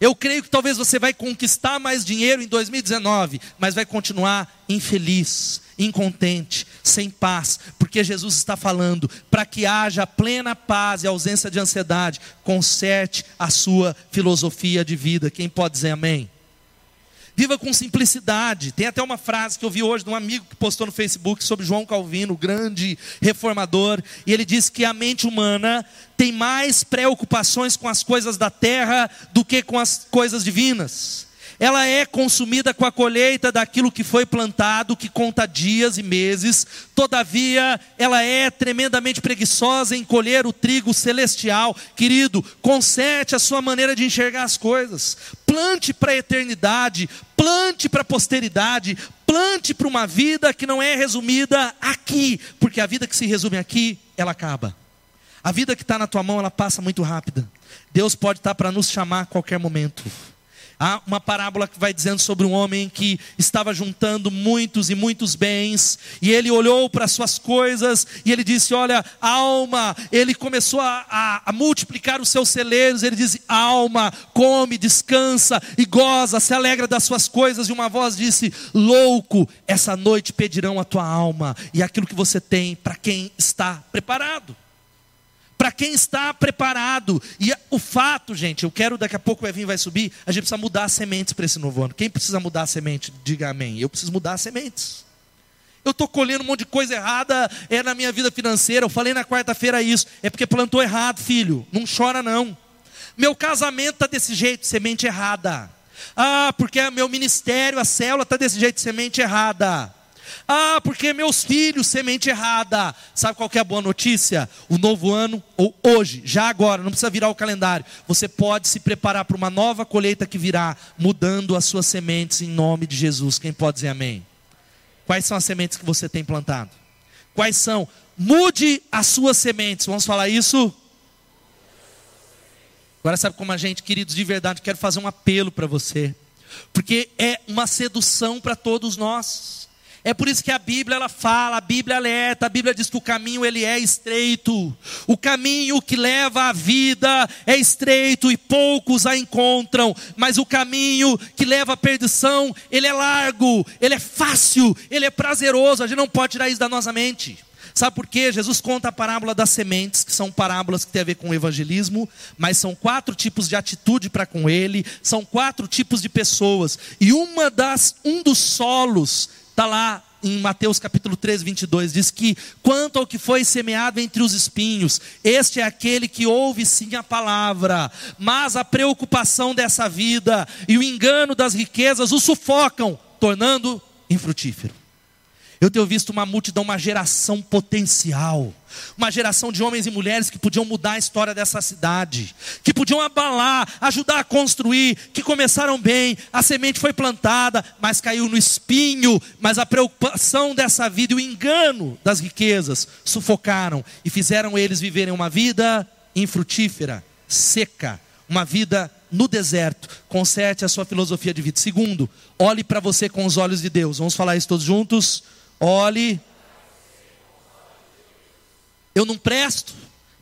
Eu creio que talvez você vai conquistar mais dinheiro em 2019, mas vai continuar infeliz, incontente, sem paz, porque Jesus está falando para que haja plena paz e ausência de ansiedade, conserte a sua filosofia de vida. Quem pode dizer amém? Viva com simplicidade. Tem até uma frase que eu vi hoje de um amigo que postou no Facebook sobre João Calvino, grande reformador, e ele disse que a mente humana tem mais preocupações com as coisas da terra do que com as coisas divinas. Ela é consumida com a colheita daquilo que foi plantado, que conta dias e meses, todavia ela é tremendamente preguiçosa em colher o trigo celestial. Querido, conserte a sua maneira de enxergar as coisas, plante para a eternidade, plante para a posteridade, plante para uma vida que não é resumida aqui, porque a vida que se resume aqui, ela acaba. A vida que está na tua mão, ela passa muito rápida. Deus pode estar tá para nos chamar a qualquer momento. Há uma parábola que vai dizendo sobre um homem que estava juntando muitos e muitos bens, e ele olhou para suas coisas, e ele disse: Olha, alma, ele começou a, a, a multiplicar os seus celeiros, ele disse: Alma, come, descansa e goza, se alegra das suas coisas, e uma voz disse: Louco, essa noite pedirão a tua alma, e aquilo que você tem para quem está preparado para quem está preparado. E o fato, gente, eu quero daqui a pouco o Evinho vai subir, a gente precisa mudar as sementes para esse novo ano. Quem precisa mudar a semente? Diga amém. Eu preciso mudar as sementes. Eu estou colhendo um monte de coisa errada é na minha vida financeira. Eu falei na quarta-feira isso. É porque plantou errado, filho. Não chora, não. Meu casamento está desse jeito, semente errada. Ah, porque meu ministério, a célula está desse jeito, semente errada. Ah, porque meus filhos, semente errada. Sabe qual é a boa notícia? O novo ano, ou hoje, já agora, não precisa virar o calendário. Você pode se preparar para uma nova colheita que virá, mudando as suas sementes em nome de Jesus. Quem pode dizer amém? Quais são as sementes que você tem plantado? Quais são? Mude as suas sementes. Vamos falar isso? Agora sabe como a gente, queridos, de verdade, quero fazer um apelo para você. Porque é uma sedução para todos nós. É por isso que a Bíblia ela fala, a Bíblia alerta, a Bíblia diz que o caminho ele é estreito. O caminho que leva à vida é estreito e poucos a encontram, mas o caminho que leva à perdição, ele é largo, ele é fácil, ele é prazeroso. A gente não pode tirar isso da nossa mente. Sabe por quê? Jesus conta a parábola das sementes, que são parábolas que têm a ver com o evangelismo, mas são quatro tipos de atitude para com ele, são quatro tipos de pessoas. E uma das um dos solos Está lá em Mateus capítulo 13, 22, diz que quanto ao que foi semeado entre os espinhos, este é aquele que ouve sim a palavra, mas a preocupação dessa vida e o engano das riquezas o sufocam, tornando infrutífero. Eu tenho visto uma multidão, uma geração potencial, uma geração de homens e mulheres que podiam mudar a história dessa cidade, que podiam abalar, ajudar a construir, que começaram bem, a semente foi plantada, mas caiu no espinho, mas a preocupação dessa vida e o engano das riquezas sufocaram e fizeram eles viverem uma vida infrutífera, seca, uma vida no deserto. Conserte a sua filosofia de vida. Segundo, olhe para você com os olhos de Deus. Vamos falar isso todos juntos? Olhe. Eu não presto,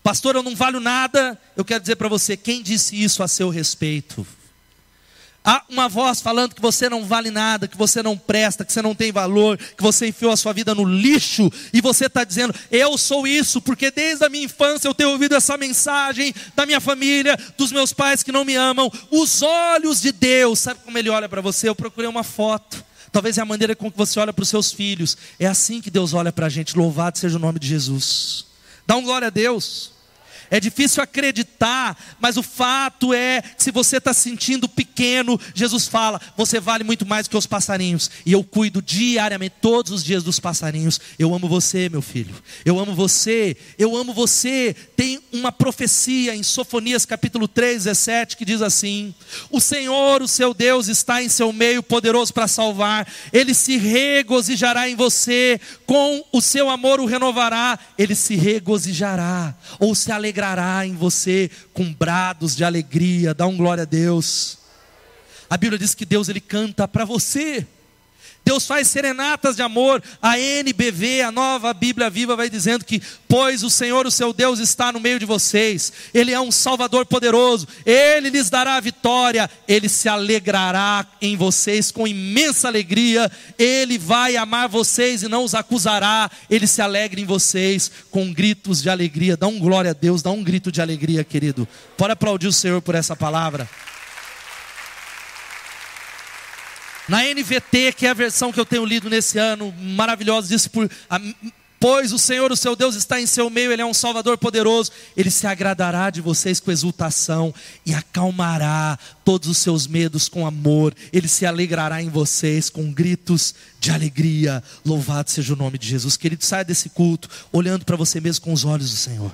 pastor, eu não valho nada. Eu quero dizer para você: quem disse isso a seu respeito? Há uma voz falando que você não vale nada, que você não presta, que você não tem valor, que você enfiou a sua vida no lixo, e você está dizendo, eu sou isso, porque desde a minha infância eu tenho ouvido essa mensagem da minha família, dos meus pais que não me amam. Os olhos de Deus, sabe como ele olha para você? Eu procurei uma foto. Talvez é a maneira com que você olha para os seus filhos. É assim que Deus olha para a gente. Louvado seja o nome de Jesus. Dá um glória a Deus. É difícil acreditar, mas o fato é que se você está sentindo pequeno, Jesus fala: você vale muito mais que os passarinhos. E eu cuido diariamente, todos os dias, dos passarinhos. Eu amo você, meu filho. Eu amo você. Eu amo você. Tem uma profecia em Sofonias capítulo 3, 17, que diz assim: O Senhor, o seu Deus, está em seu meio, poderoso para salvar. Ele se regozijará em você, com o seu amor o renovará. Ele se regozijará, ou se alegrará alegrará em você com brados de alegria. Dá um glória a Deus. A Bíblia diz que Deus ele canta para você. Deus faz serenatas de amor. A NBV, a nova Bíblia Viva, vai dizendo que, pois o Senhor, o seu Deus, está no meio de vocês, Ele é um Salvador poderoso, Ele lhes dará a vitória, Ele se alegrará em vocês com imensa alegria, Ele vai amar vocês e não os acusará, Ele se alegra em vocês com gritos de alegria. Dá um glória a Deus, dá um grito de alegria, querido. Pode aplaudir o Senhor por essa palavra. Na NVT, que é a versão que eu tenho lido nesse ano, maravilhosa, disse por a Pois o Senhor, o seu Deus, está em seu meio, Ele é um Salvador poderoso. Ele se agradará de vocês com exultação e acalmará todos os seus medos com amor. Ele se alegrará em vocês com gritos de alegria. Louvado seja o nome de Jesus. Querido, saia desse culto olhando para você mesmo com os olhos do Senhor.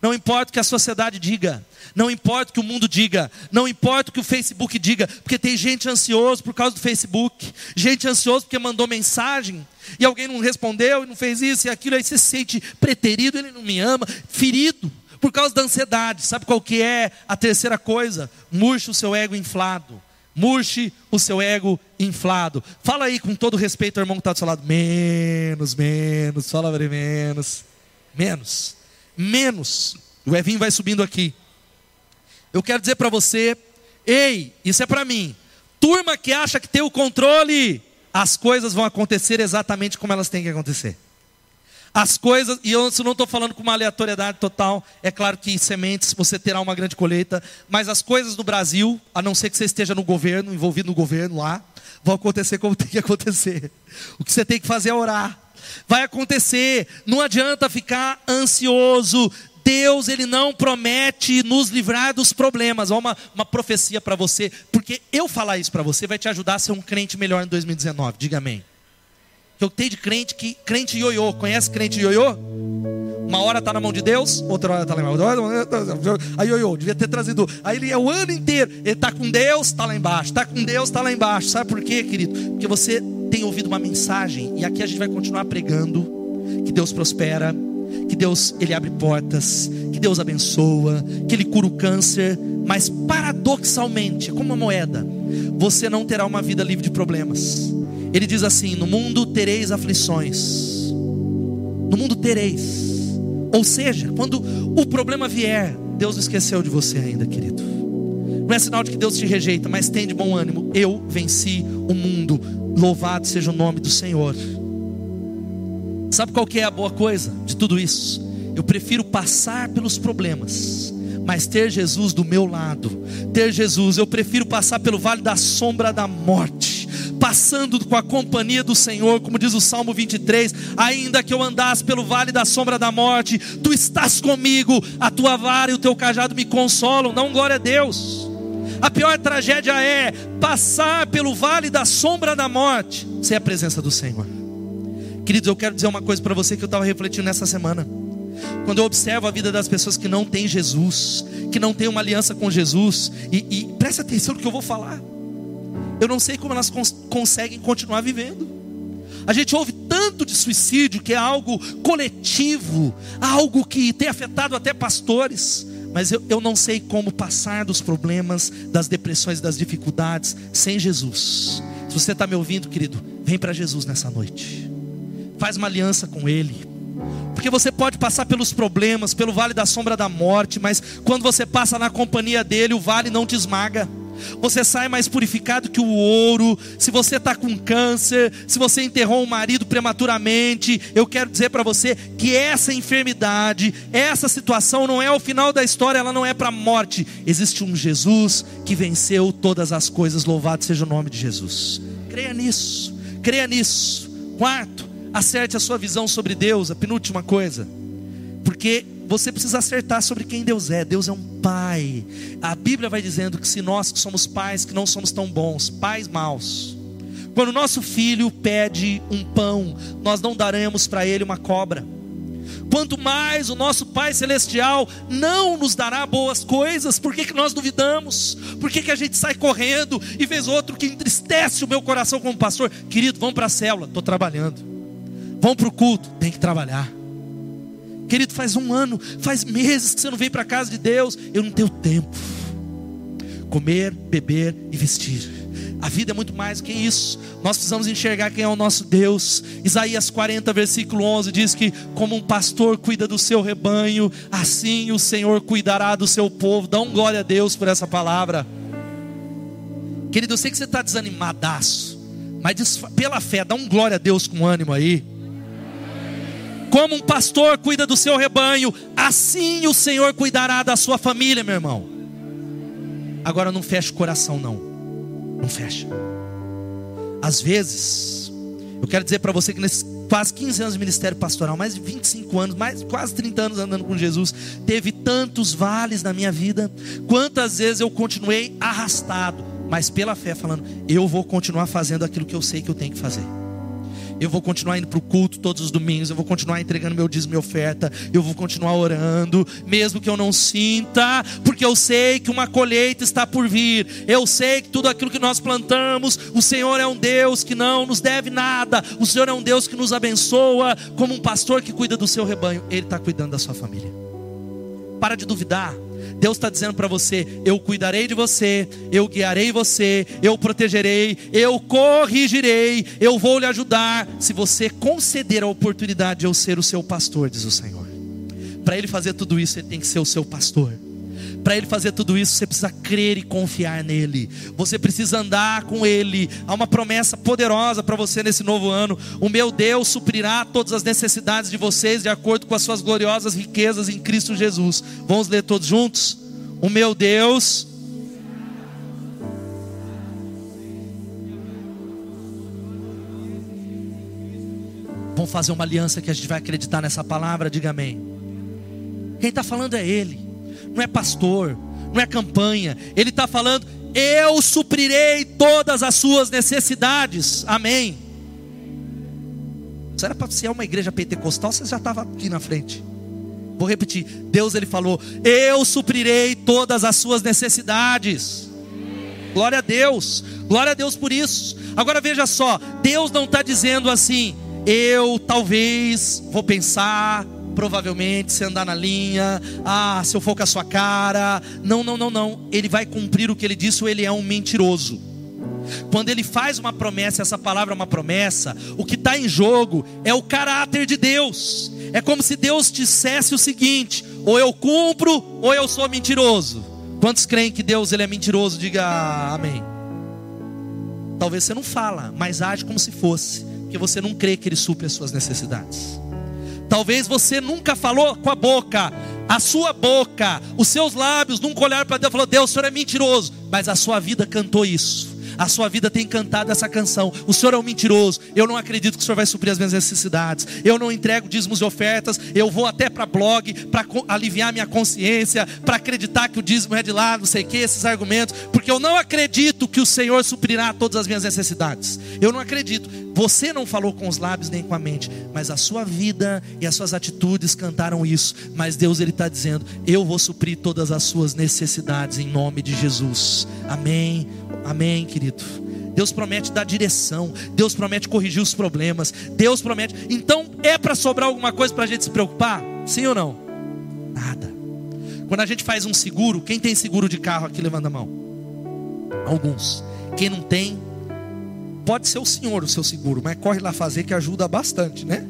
Não importa o que a sociedade diga, não importa o que o mundo diga, não importa o que o Facebook diga, porque tem gente ansioso por causa do Facebook, gente ansioso porque mandou mensagem e alguém não respondeu e não fez isso e aquilo, aí você se sente preterido, ele não me ama, ferido por causa da ansiedade. Sabe qual que é a terceira coisa? Murche o seu ego inflado. Murche o seu ego inflado. Fala aí com todo respeito ao irmão que está do seu lado. Menos, menos, fala menos. Menos menos. O Evinho vai subindo aqui. Eu quero dizer para você, ei, isso é para mim. Turma que acha que tem o controle, as coisas vão acontecer exatamente como elas têm que acontecer. As coisas, e eu não estou falando com uma aleatoriedade total, é claro que em sementes você terá uma grande colheita, mas as coisas do Brasil, a não ser que você esteja no governo, envolvido no governo lá, vão acontecer como tem que acontecer. O que você tem que fazer é orar. Vai acontecer, não adianta ficar ansioso. Deus, Ele não promete nos livrar dos problemas. Há uma, uma profecia para você, porque eu falar isso para você vai te ajudar a ser um crente melhor em 2019. Diga amém. Eu tenho de crente que crente ioiô. Conhece crente ioiô? Uma hora está na mão de Deus, outra hora está lá embaixo. Aí ioiô, devia ter trazido. Aí ele é o ano inteiro. Ele está com Deus, está lá embaixo. Está com Deus, está lá embaixo. Sabe por quê, querido? Porque você tem ouvido uma mensagem e aqui a gente vai continuar pregando que Deus prospera, que Deus ele abre portas, que Deus abençoa, que ele cura o câncer, mas paradoxalmente, como uma moeda, você não terá uma vida livre de problemas. Ele diz assim: "No mundo tereis aflições". No mundo tereis. Ou seja, quando o problema vier, Deus não esqueceu de você ainda, querido. Não é sinal de que Deus te rejeita, mas tem de bom ânimo. Eu venci o mundo. Louvado seja o nome do Senhor. Sabe qual que é a boa coisa de tudo isso? Eu prefiro passar pelos problemas, mas ter Jesus do meu lado. Ter Jesus, eu prefiro passar pelo vale da sombra da morte, passando com a companhia do Senhor, como diz o Salmo 23, ainda que eu andasse pelo vale da sombra da morte, tu estás comigo, a tua vara e o teu cajado me consolam. Não glória a Deus. A pior tragédia é passar pelo vale da sombra da morte sem a presença do Senhor. Queridos, eu quero dizer uma coisa para você que eu estava refletindo nessa semana. Quando eu observo a vida das pessoas que não têm Jesus, que não têm uma aliança com Jesus, e, e atenção no que eu vou falar. Eu não sei como elas cons conseguem continuar vivendo. A gente ouve tanto de suicídio que é algo coletivo, algo que tem afetado até pastores mas eu, eu não sei como passar dos problemas, das depressões, das dificuldades sem Jesus. Se você está me ouvindo, querido, vem para Jesus nessa noite, faz uma aliança com Ele, porque você pode passar pelos problemas, pelo vale da sombra da morte, mas quando você passa na companhia dele, o vale não te esmaga você sai mais purificado que o ouro. Se você está com câncer, se você enterrou um marido prematuramente, eu quero dizer para você que essa enfermidade, essa situação não é o final da história, ela não é para a morte. Existe um Jesus que venceu todas as coisas, louvado seja o nome de Jesus. Creia nisso, creia nisso. Quarto, acerte a sua visão sobre Deus, a penúltima coisa, porque você precisa acertar sobre quem Deus é. Deus é um pai. A Bíblia vai dizendo que se nós que somos pais que não somos tão bons, pais maus. Quando nosso filho pede um pão, nós não daremos para ele uma cobra. Quanto mais o nosso Pai Celestial não nos dará boas coisas, por que, que nós duvidamos? Por que, que a gente sai correndo e vê outro que entristece o meu coração como pastor? Querido, vamos para a célula, estou trabalhando. Vamos para o culto, tem que trabalhar. Querido, faz um ano, faz meses que você não vem para a casa de Deus. Eu não tenho tempo. Comer, beber e vestir. A vida é muito mais do que isso. Nós precisamos enxergar quem é o nosso Deus. Isaías 40, versículo 11 diz que, como um pastor cuida do seu rebanho, assim o Senhor cuidará do seu povo. Dá um glória a Deus por essa palavra. Querido, eu sei que você está desanimadaço, mas pela fé, dá um glória a Deus com ânimo aí. Como um pastor cuida do seu rebanho, assim o Senhor cuidará da sua família, meu irmão. Agora não fecha o coração, não. Não fecha. Às vezes, eu quero dizer para você que nesse quase 15 anos de ministério pastoral, mais de 25 anos, mais quase 30 anos andando com Jesus. Teve tantos vales na minha vida. Quantas vezes eu continuei arrastado, mas pela fé falando, eu vou continuar fazendo aquilo que eu sei que eu tenho que fazer eu vou continuar indo para o culto todos os domingos, eu vou continuar entregando meu dízimo e oferta, eu vou continuar orando, mesmo que eu não sinta, porque eu sei que uma colheita está por vir, eu sei que tudo aquilo que nós plantamos, o Senhor é um Deus que não nos deve nada, o Senhor é um Deus que nos abençoa, como um pastor que cuida do seu rebanho, Ele está cuidando da sua família. Para de duvidar, Deus está dizendo para você: eu cuidarei de você, eu guiarei você, eu protegerei, eu corrigirei, eu vou lhe ajudar, se você conceder a oportunidade de eu ser o seu pastor, diz o Senhor. Para Ele fazer tudo isso, Ele tem que ser o seu pastor. Para Ele fazer tudo isso, você precisa crer e confiar nele. Você precisa andar com Ele. Há uma promessa poderosa para você nesse novo ano. O meu Deus suprirá todas as necessidades de vocês de acordo com as suas gloriosas riquezas em Cristo Jesus. Vamos ler todos juntos? O meu Deus. Vamos fazer uma aliança que a gente vai acreditar nessa palavra, diga amém. Quem está falando é Ele não é pastor, não é campanha. Ele está falando: eu suprirei todas as suas necessidades. Amém. Se era para ser uma igreja pentecostal, você já estava aqui na frente. Vou repetir: Deus ele falou: Eu suprirei todas as suas necessidades. Glória a Deus, glória a Deus por isso. Agora veja só: Deus não está dizendo assim, eu talvez vou pensar, provavelmente, se andar na linha, ah, se eu for com a sua cara. Não, não, não, não. Ele vai cumprir o que ele disse, ou ele é um mentiroso. Quando ele faz uma promessa, essa palavra é uma promessa, o que está em jogo é o caráter de Deus. É como se Deus dissesse o seguinte: ou eu cumpro, ou eu sou mentiroso. Quantos creem que Deus ele é mentiroso? Diga amém. Talvez você não fala, mas age como se fosse, porque você não crê que ele supre as suas necessidades. Talvez você nunca falou com a boca, a sua boca, os seus lábios nunca olharam para Deus e falou: Deus, o senhor é mentiroso, mas a sua vida cantou isso a sua vida tem cantado essa canção. O Senhor é um mentiroso. Eu não acredito que o Senhor vai suprir as minhas necessidades. Eu não entrego dízimos e ofertas. Eu vou até para blog para aliviar minha consciência, para acreditar que o dízimo é de lá, não sei o que, esses argumentos, porque eu não acredito que o Senhor suprirá todas as minhas necessidades. Eu não acredito. Você não falou com os lábios nem com a mente, mas a sua vida e as suas atitudes cantaram isso. Mas Deus ele está dizendo: Eu vou suprir todas as suas necessidades em nome de Jesus. Amém. Amém, querido. Deus promete dar direção, Deus promete corrigir os problemas, Deus promete. Então, é para sobrar alguma coisa para a gente se preocupar? Sim ou não? Nada. Quando a gente faz um seguro, quem tem seguro de carro aqui levanta a mão? Alguns. Quem não tem, pode ser o senhor o seu seguro, mas corre lá fazer que ajuda bastante, né?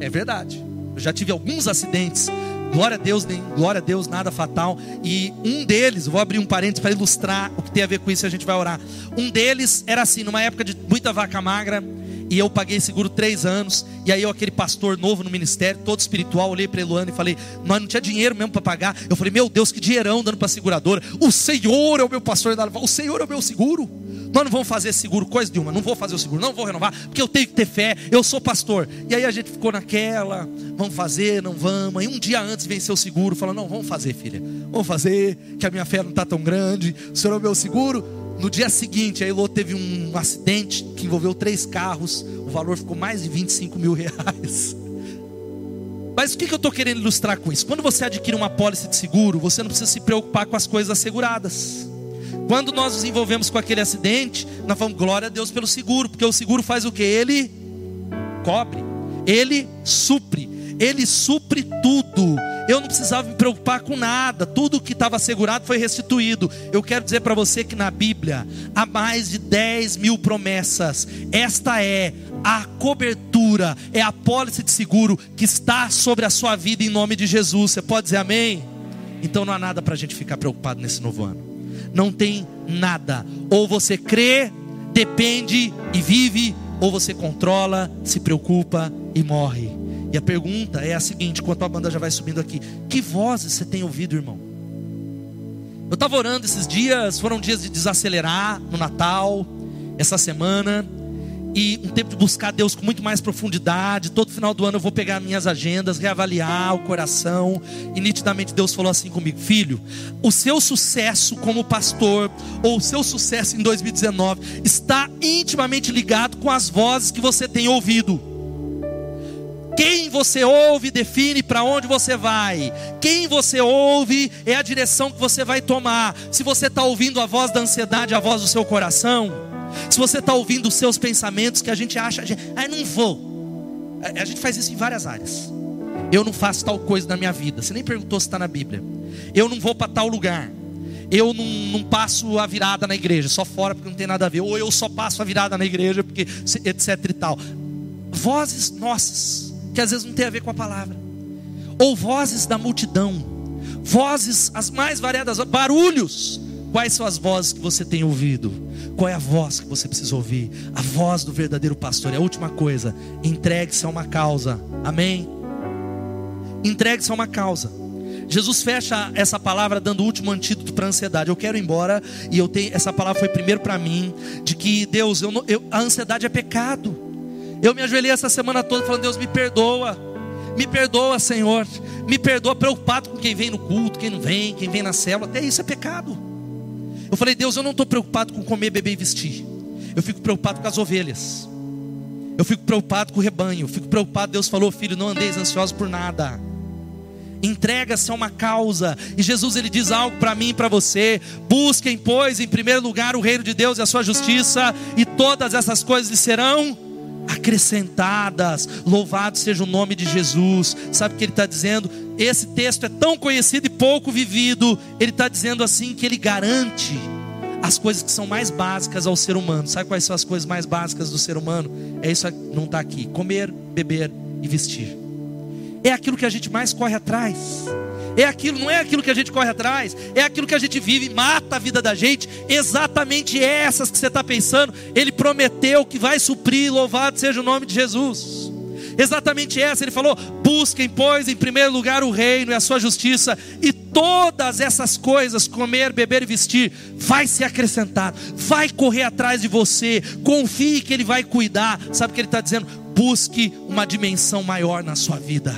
É verdade. Eu já tive alguns acidentes Glória a Deus, nem glória a Deus, nada fatal. E um deles, vou abrir um parênteses para ilustrar o que tem a ver com isso, a gente vai orar. Um deles era assim, numa época de muita vaca magra, e eu paguei seguro três anos. E aí eu, aquele pastor novo no ministério, todo espiritual, olhei para Eluana e falei: Nós não tinha dinheiro mesmo para pagar. Eu falei: Meu Deus, que dinheirão dando para a seguradora. O Senhor é o meu pastor. O Senhor é o meu seguro. Nós não vamos fazer seguro, coisa de uma, não vou fazer o seguro, não vou renovar, porque eu tenho que ter fé, eu sou pastor. E aí a gente ficou naquela, vamos fazer, não vamos. E um dia antes venceu o seguro, falou: não, vamos fazer, filha, vamos fazer, que a minha fé não está tão grande, o senhor é o meu seguro. No dia seguinte, a Elô teve um acidente que envolveu três carros, o valor ficou mais de 25 mil reais. Mas o que eu estou querendo ilustrar com isso? Quando você adquire uma pólice de seguro, você não precisa se preocupar com as coisas asseguradas. Quando nós nos envolvemos com aquele acidente, nós falamos glória a Deus pelo seguro, porque o seguro faz o que? Ele cobre, ele supre, ele supre tudo. Eu não precisava me preocupar com nada, tudo que estava assegurado foi restituído. Eu quero dizer para você que na Bíblia há mais de 10 mil promessas. Esta é a cobertura, é a pólice de seguro que está sobre a sua vida em nome de Jesus. Você pode dizer amém? Então não há nada para a gente ficar preocupado nesse novo ano não tem nada. Ou você crê, depende e vive, ou você controla, se preocupa e morre. E a pergunta é a seguinte: enquanto a banda já vai subindo aqui, que vozes você tem ouvido, irmão? Eu estava orando esses dias, foram dias de desacelerar no Natal, essa semana, e um tempo de buscar Deus com muito mais profundidade. Todo final do ano eu vou pegar minhas agendas, reavaliar o coração. E nitidamente Deus falou assim comigo: Filho, o seu sucesso como pastor, ou o seu sucesso em 2019, está intimamente ligado com as vozes que você tem ouvido. Quem você ouve define para onde você vai. Quem você ouve é a direção que você vai tomar. Se você está ouvindo a voz da ansiedade, a voz do seu coração, se você está ouvindo os seus pensamentos que a gente acha, ah, não vou. A gente faz isso em várias áreas. Eu não faço tal coisa na minha vida. Você nem perguntou se está na Bíblia. Eu não vou para tal lugar. Eu não, não, passo a virada na igreja, só fora porque não tem nada a ver. Ou eu só passo a virada na igreja porque etc e tal. Vozes nossas que às vezes não tem a ver com a palavra, ou vozes da multidão, vozes as mais variadas, barulhos. Quais são as vozes que você tem ouvido? Qual é a voz que você precisa ouvir? A voz do verdadeiro pastor. É a última coisa. Entregue-se a uma causa. Amém? Entregue-se a uma causa. Jesus fecha essa palavra dando o último antídoto para a ansiedade. Eu quero ir embora e eu tenho essa palavra foi primeiro para mim de que Deus, eu, eu, a ansiedade é pecado. Eu me ajoelhei essa semana toda falando: Deus, me perdoa. Me perdoa, Senhor. Me perdoa, preocupado com quem vem no culto, quem não vem, quem vem na célula. Até isso é pecado. Eu falei: Deus, eu não estou preocupado com comer, beber e vestir. Eu fico preocupado com as ovelhas. Eu fico preocupado com o rebanho. Eu fico preocupado. Deus falou: Filho, não andeis ansiosos por nada. Entrega-se a uma causa. E Jesus ele diz algo para mim e para você: busquem, pois, em primeiro lugar o reino de Deus e a sua justiça, e todas essas coisas lhe serão acrescentadas. Louvado seja o nome de Jesus. Sabe o que ele está dizendo? Esse texto é tão conhecido e pouco vivido. Ele está dizendo assim que ele garante as coisas que são mais básicas ao ser humano. Sabe quais são as coisas mais básicas do ser humano? É isso não está aqui: comer, beber e vestir. É aquilo que a gente mais corre atrás. É aquilo, não é aquilo que a gente corre atrás, é aquilo que a gente vive, mata a vida da gente. Exatamente essas que você está pensando. Ele prometeu que vai suprir, louvado seja o nome de Jesus. Exatamente essa, ele falou: busquem, pois, em primeiro lugar o reino e a sua justiça, e todas essas coisas, comer, beber e vestir, vai ser acrescentado, vai correr atrás de você, confie que ele vai cuidar. Sabe o que ele está dizendo? Busque uma dimensão maior na sua vida.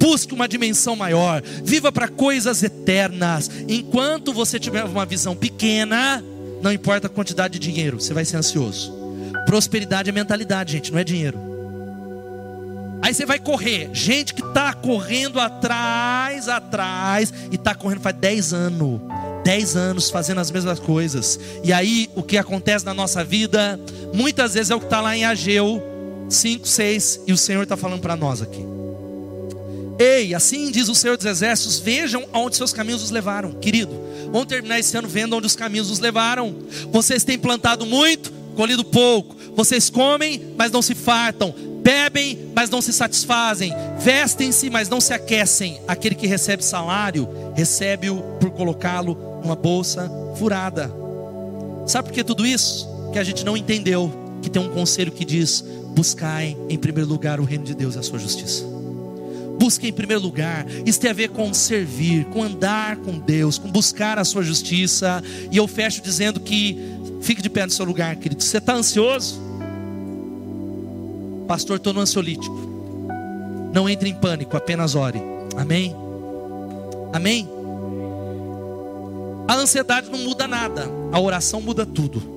Busque uma dimensão maior, viva para coisas eternas. Enquanto você tiver uma visão pequena, não importa a quantidade de dinheiro, você vai ser ansioso. Prosperidade é mentalidade, gente, não é dinheiro. Aí você vai correr, gente que está correndo atrás, atrás, e está correndo faz 10 anos, 10 anos fazendo as mesmas coisas. E aí o que acontece na nossa vida, muitas vezes é o que está lá em Ageu 5, 6, e o Senhor está falando para nós aqui. Ei, assim diz o Senhor dos Exércitos: vejam aonde seus caminhos os levaram, querido. Vamos terminar esse ano vendo onde os caminhos os levaram. Vocês têm plantado muito, colhido pouco. Vocês comem, mas não se fartam. Bebem, mas não se satisfazem. Vestem-se, mas não se aquecem. Aquele que recebe salário, recebe-o por colocá-lo numa bolsa furada. Sabe por que tudo isso? Que a gente não entendeu que tem um conselho que diz: buscai em primeiro lugar o reino de Deus e a sua justiça busque em primeiro lugar. Isso tem a ver com servir, com andar com Deus, com buscar a sua justiça. E eu fecho dizendo que fique de pé no seu lugar, querido. Você está ansioso? Pastor, estou no ansiolítico. Não entre em pânico, apenas ore. Amém? Amém? A ansiedade não muda nada, a oração muda tudo.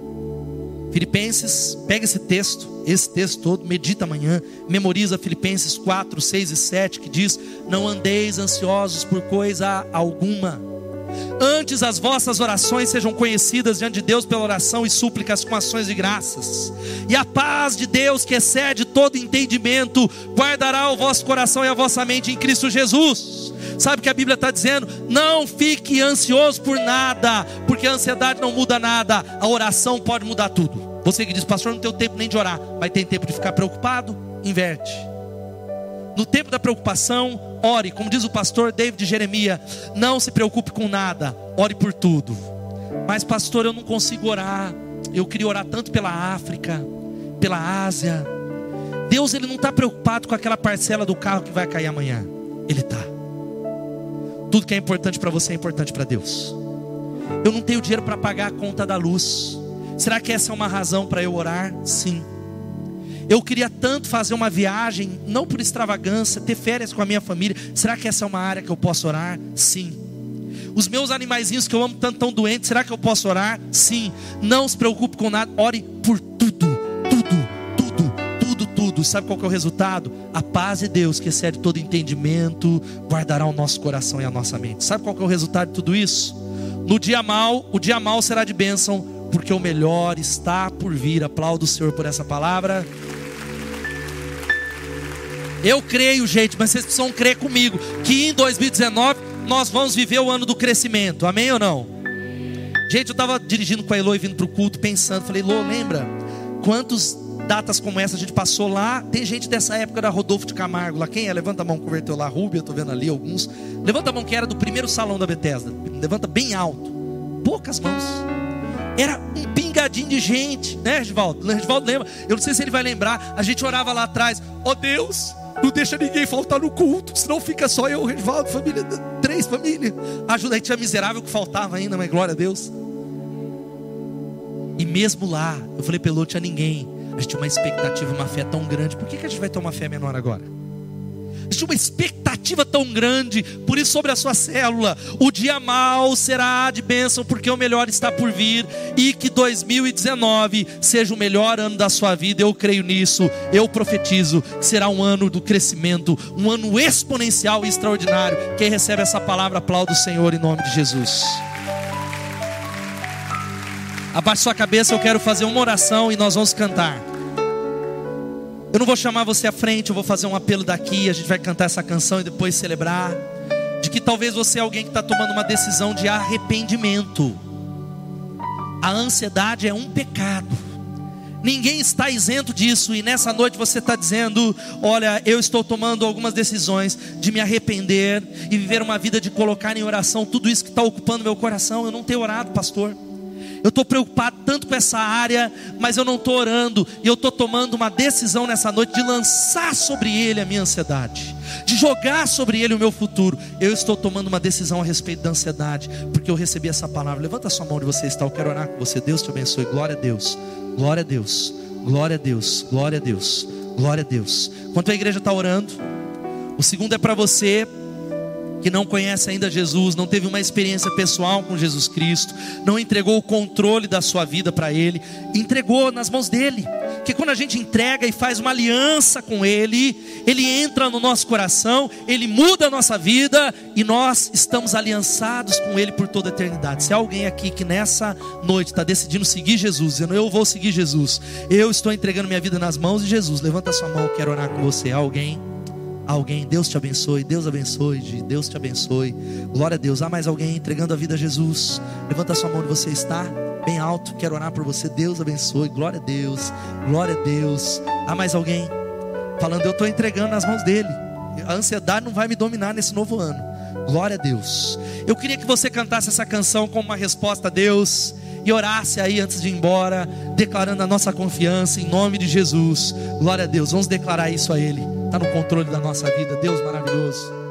Filipenses, pega esse texto, esse texto todo, medita amanhã, memoriza Filipenses 4, 6 e 7, que diz: Não andeis ansiosos por coisa alguma. Antes as vossas orações sejam conhecidas diante de Deus pela oração e súplicas com ações de graças. E a paz de Deus, que excede todo entendimento, guardará o vosso coração e a vossa mente em Cristo Jesus. Sabe o que a Bíblia está dizendo? Não fique ansioso por nada, porque a ansiedade não muda nada, a oração pode mudar tudo. Você que diz, pastor, não tem tempo nem de orar, mas tem tempo de ficar preocupado? Inverte. No tempo da preocupação, ore, como diz o pastor David Jeremias, não se preocupe com nada, ore por tudo. Mas, pastor, eu não consigo orar. Eu queria orar tanto pela África, pela Ásia. Deus ele não está preocupado com aquela parcela do carro que vai cair amanhã. Ele está. Tudo que é importante para você é importante para Deus. Eu não tenho dinheiro para pagar a conta da luz. Será que essa é uma razão para eu orar? Sim. Eu queria tanto fazer uma viagem, não por extravagância, ter férias com a minha família. Será que essa é uma área que eu posso orar? Sim. Os meus animaizinhos que eu amo tanto estão doentes, será que eu posso orar? Sim. Não se preocupe com nada, ore por tudo, tudo. Sabe qual é o resultado? A paz de Deus, que excede todo entendimento, guardará o nosso coração e a nossa mente. Sabe qual é o resultado de tudo isso? No dia mal, o dia mal será de bênção, porque o melhor está por vir. Aplaudo o Senhor por essa palavra. Eu creio, gente, mas vocês precisam crer comigo que em 2019 nós vamos viver o ano do crescimento. Amém ou não? Gente, eu estava dirigindo com a Elo e vindo para o culto pensando, falei, Elo, lembra quantas datas como essa a gente passou lá? Tem gente dessa época da Rodolfo de Camargo, lá quem é? Levanta a mão, converteu lá, Rúbia, estou vendo ali alguns. Levanta a mão que era do primeiro salão da Bethesda. Levanta bem alto. Poucas mãos. Era um pingadinho de gente, né, Regivaldo? Regivaldo lembra? Eu não sei se ele vai lembrar. A gente orava lá atrás, ó oh, Deus, não deixa ninguém faltar no culto, senão fica só eu, Regivaldo, família, três famílias. Ajuda aí, tinha miserável que faltava ainda, mas glória a Deus. E mesmo lá, eu falei, pelo tinha ninguém. Gente tinha uma expectativa, uma fé tão grande. Por que, que a gente vai ter uma fé menor agora? Existe uma expectativa tão grande, por isso sobre a sua célula, o dia mal será de bênção, porque o melhor está por vir, e que 2019 seja o melhor ano da sua vida, eu creio nisso, eu profetizo, que será um ano do crescimento, um ano exponencial e extraordinário. Quem recebe essa palavra, aplauda o Senhor em nome de Jesus. Abaixe sua cabeça, eu quero fazer uma oração e nós vamos cantar. Eu não vou chamar você à frente, eu vou fazer um apelo daqui. A gente vai cantar essa canção e depois celebrar. De que talvez você é alguém que está tomando uma decisão de arrependimento. A ansiedade é um pecado. Ninguém está isento disso, e nessa noite você está dizendo: Olha, eu estou tomando algumas decisões de me arrepender e viver uma vida de colocar em oração tudo isso que está ocupando meu coração. Eu não tenho orado, pastor. Eu estou preocupado tanto com essa área, mas eu não estou orando. E eu estou tomando uma decisão nessa noite de lançar sobre ele a minha ansiedade, de jogar sobre ele o meu futuro. Eu estou tomando uma decisão a respeito da ansiedade, porque eu recebi essa palavra. Levanta a sua mão onde você está. Eu quero orar com você. Deus te abençoe. Glória a Deus. Glória a Deus. Glória a Deus. Glória a Deus. Glória a Deus. Enquanto a igreja está orando, o segundo é para você que não conhece ainda Jesus, não teve uma experiência pessoal com Jesus Cristo, não entregou o controle da sua vida para Ele, entregou nas mãos dele. Que quando a gente entrega e faz uma aliança com Ele, Ele entra no nosso coração, Ele muda a nossa vida e nós estamos aliançados com Ele por toda a eternidade. Se há alguém aqui que nessa noite está decidindo seguir Jesus, dizendo eu vou seguir Jesus, eu estou entregando minha vida nas mãos de Jesus, levanta sua mão, eu quero orar com você. Há alguém? Alguém, Deus te abençoe, Deus abençoe, Deus te abençoe. Glória a Deus. Há mais alguém entregando a vida a Jesus? Levanta a sua mão onde você está, bem alto. Quero orar por você. Deus abençoe. Glória a Deus. Glória a Deus. Há mais alguém falando, eu estou entregando nas mãos dele. A ansiedade não vai me dominar nesse novo ano. Glória a Deus. Eu queria que você cantasse essa canção como uma resposta a Deus e orasse aí antes de ir embora, declarando a nossa confiança em nome de Jesus. Glória a Deus. Vamos declarar isso a Ele está no controle da nossa vida. Deus maravilhoso.